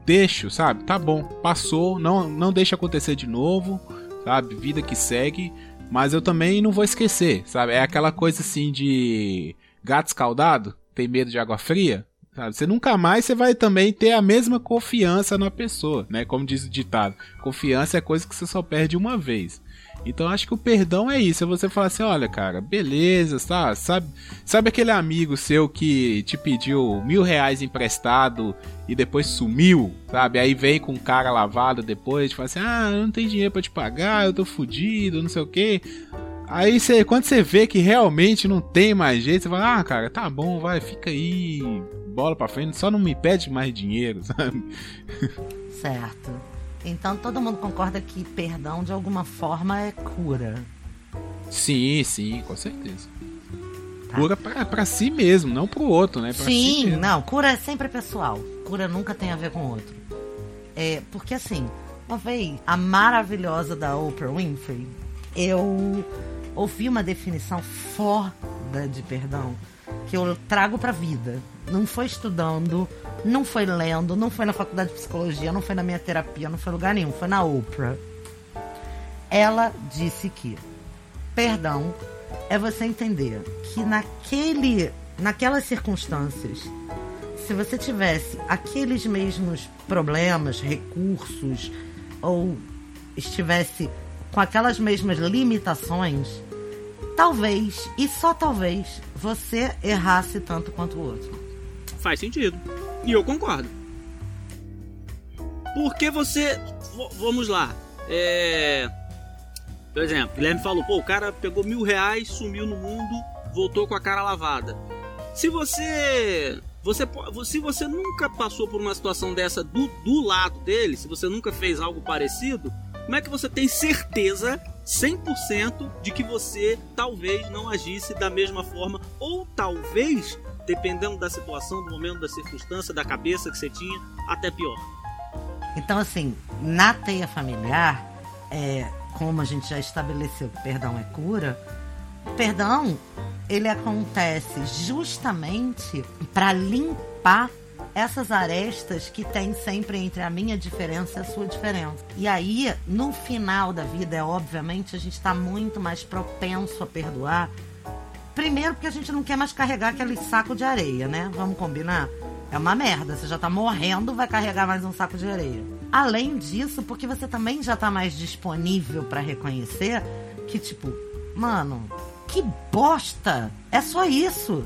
deixo, sabe? Tá bom, passou, não, não deixa acontecer de novo, sabe? Vida que segue, mas eu também não vou esquecer, sabe? É aquela coisa assim de gato escaldado, tem medo de água fria, sabe? Você nunca mais você vai também ter a mesma confiança na pessoa, né? Como diz o ditado, confiança é coisa que você só perde uma vez. Então acho que o perdão é isso, é você falar assim, olha, cara, beleza, tá? Sabe, sabe aquele amigo seu que te pediu mil reais emprestado e depois sumiu, sabe? Aí vem com cara lavado depois, e fala assim, ah, eu não tenho dinheiro para te pagar, eu tô fudido, não sei o que. Aí você, quando você vê que realmente não tem mais jeito, você fala, ah, cara, tá bom, vai, fica aí, bola pra frente, só não me pede mais dinheiro, (laughs) sabe? Certo. Então todo mundo concorda que perdão de alguma forma é cura. Sim, sim, com certeza. cura pra, pra si mesmo, não pro outro, né? Pra si Sim, mesmo. não, cura é sempre pessoal. Cura nunca tem a ver com o outro. É, porque assim, uma vez, a maravilhosa da Oprah Winfrey, eu ouvi uma definição foda de perdão que eu trago pra vida. Não foi estudando, não foi lendo, não foi na faculdade de psicologia, não foi na minha terapia, não foi lugar nenhum, foi na Oprah. Ela disse que perdão é você entender que naquele, naquelas circunstâncias, se você tivesse aqueles mesmos problemas, recursos, ou estivesse com aquelas mesmas limitações, talvez, e só talvez, você errasse tanto quanto o outro. Faz sentido. E eu concordo. Porque você. vamos lá. É. Por exemplo, Guilherme falou, pô, o cara pegou mil reais, sumiu no mundo, voltou com a cara lavada. Se você. Você, se você nunca passou por uma situação dessa do, do lado dele, se você nunca fez algo parecido, como é que você tem certeza 100% de que você talvez não agisse da mesma forma ou talvez, dependendo da situação, do momento, da circunstância, da cabeça que você tinha, até pior? Então, assim, na teia familiar, é, como a gente já estabeleceu que perdão é cura, perdão ele acontece justamente para limpar essas arestas que tem sempre entre a minha diferença e a sua diferença. E aí, no final da vida, é obviamente a gente está muito mais propenso a perdoar. Primeiro porque a gente não quer mais carregar aquele saco de areia, né? Vamos combinar? É uma merda. Você já tá morrendo, vai carregar mais um saco de areia. Além disso, porque você também já tá mais disponível para reconhecer que, tipo, mano, que bosta! É só isso.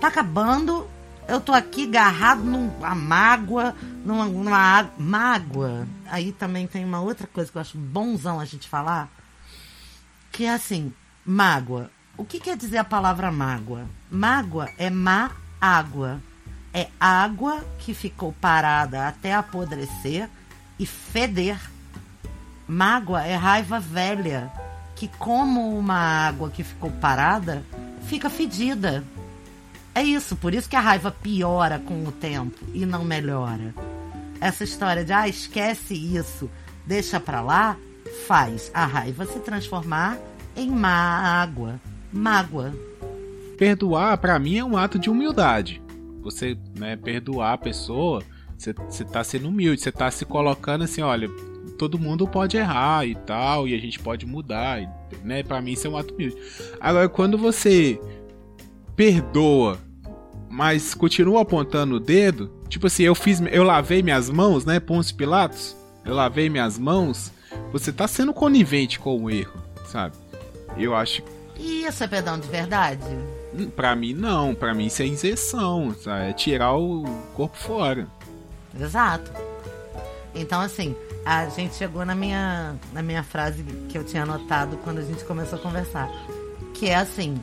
Tá acabando. Eu tô aqui agarrado numa mágoa, numa, numa mágoa. Aí também tem uma outra coisa que eu acho bonzão a gente falar, que é assim, mágoa. O que quer dizer a palavra mágoa? Mágoa é má água. É água que ficou parada até apodrecer e feder. Mágoa é raiva velha, que como uma água que ficou parada, fica fedida. É isso, por isso que a raiva piora com o tempo e não melhora. Essa história de, ah, esquece isso, deixa pra lá, faz a raiva se transformar em má água, mágoa. Perdoar, pra mim, é um ato de humildade. Você, né, perdoar a pessoa, você, você tá sendo humilde, você tá se colocando assim, olha, todo mundo pode errar e tal, e a gente pode mudar, e, né? Pra mim isso é um ato humilde. Agora, quando você perdoa, mas continua apontando o dedo, tipo assim, eu fiz, eu lavei minhas mãos, né, Pôncio Pilatos, eu lavei minhas mãos, você tá sendo conivente com o erro, sabe? Eu acho E isso é perdão de verdade? Pra mim, não. Pra mim, isso é inserção. sabe? É tirar o corpo fora. Exato. Então, assim, a gente chegou na minha, na minha frase que eu tinha anotado quando a gente começou a conversar. Que é assim: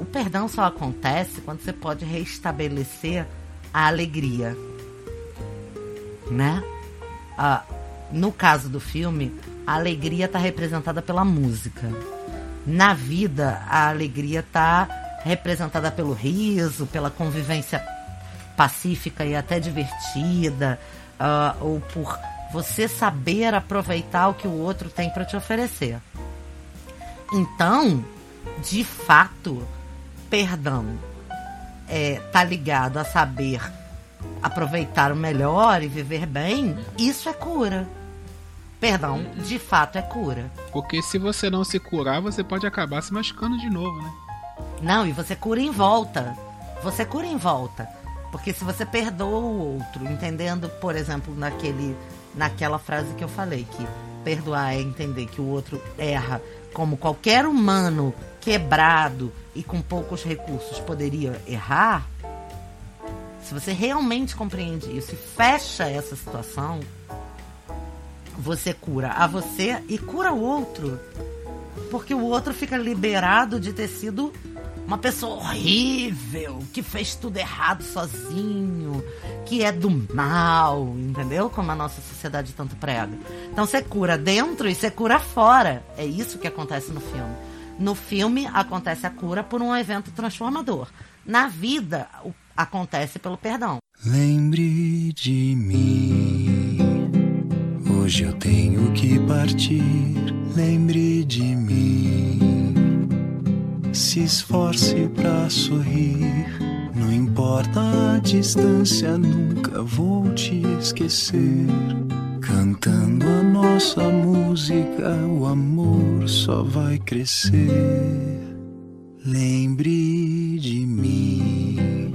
o perdão só acontece quando você pode restabelecer a alegria. Né? Ah, no caso do filme, a alegria está representada pela música. Na vida, a alegria está representada pelo riso, pela convivência pacífica e até divertida, ah, ou por você saber aproveitar o que o outro tem para te oferecer. Então, de fato, perdão é, tá ligado a saber aproveitar o melhor e viver bem, isso é cura. Perdão, de fato é cura. Porque se você não se curar, você pode acabar se machucando de novo, né? Não, e você cura em volta. Você cura em volta. Porque se você perdoa o outro, entendendo, por exemplo, naquele, naquela frase que eu falei, que perdoar é entender que o outro erra como qualquer humano quebrado e com poucos recursos poderia errar. Se você realmente compreende isso e fecha essa situação, você cura a você e cura o outro. Porque o outro fica liberado de ter sido uma pessoa horrível, que fez tudo errado sozinho, que é do mal, entendeu? Como a nossa sociedade tanto prega. Então você cura dentro e você cura fora. É isso que acontece no filme. No filme acontece a cura por um evento transformador. Na vida acontece pelo perdão. Lembre de mim. Hoje eu tenho que partir. Lembre de mim. Se esforce pra sorrir. Não importa a distância, nunca vou te esquecer. Cantando a nossa música, o amor só vai crescer. Lembre de mim.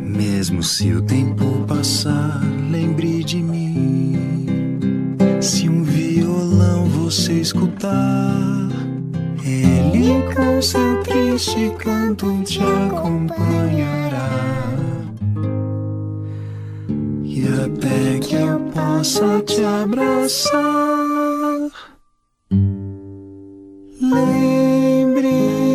Mesmo se o tempo passar, lembre de mim. Se um violão você escutar, ele com seu triste canto te acompanhará. E até que eu possa te abraçar. lembre-te.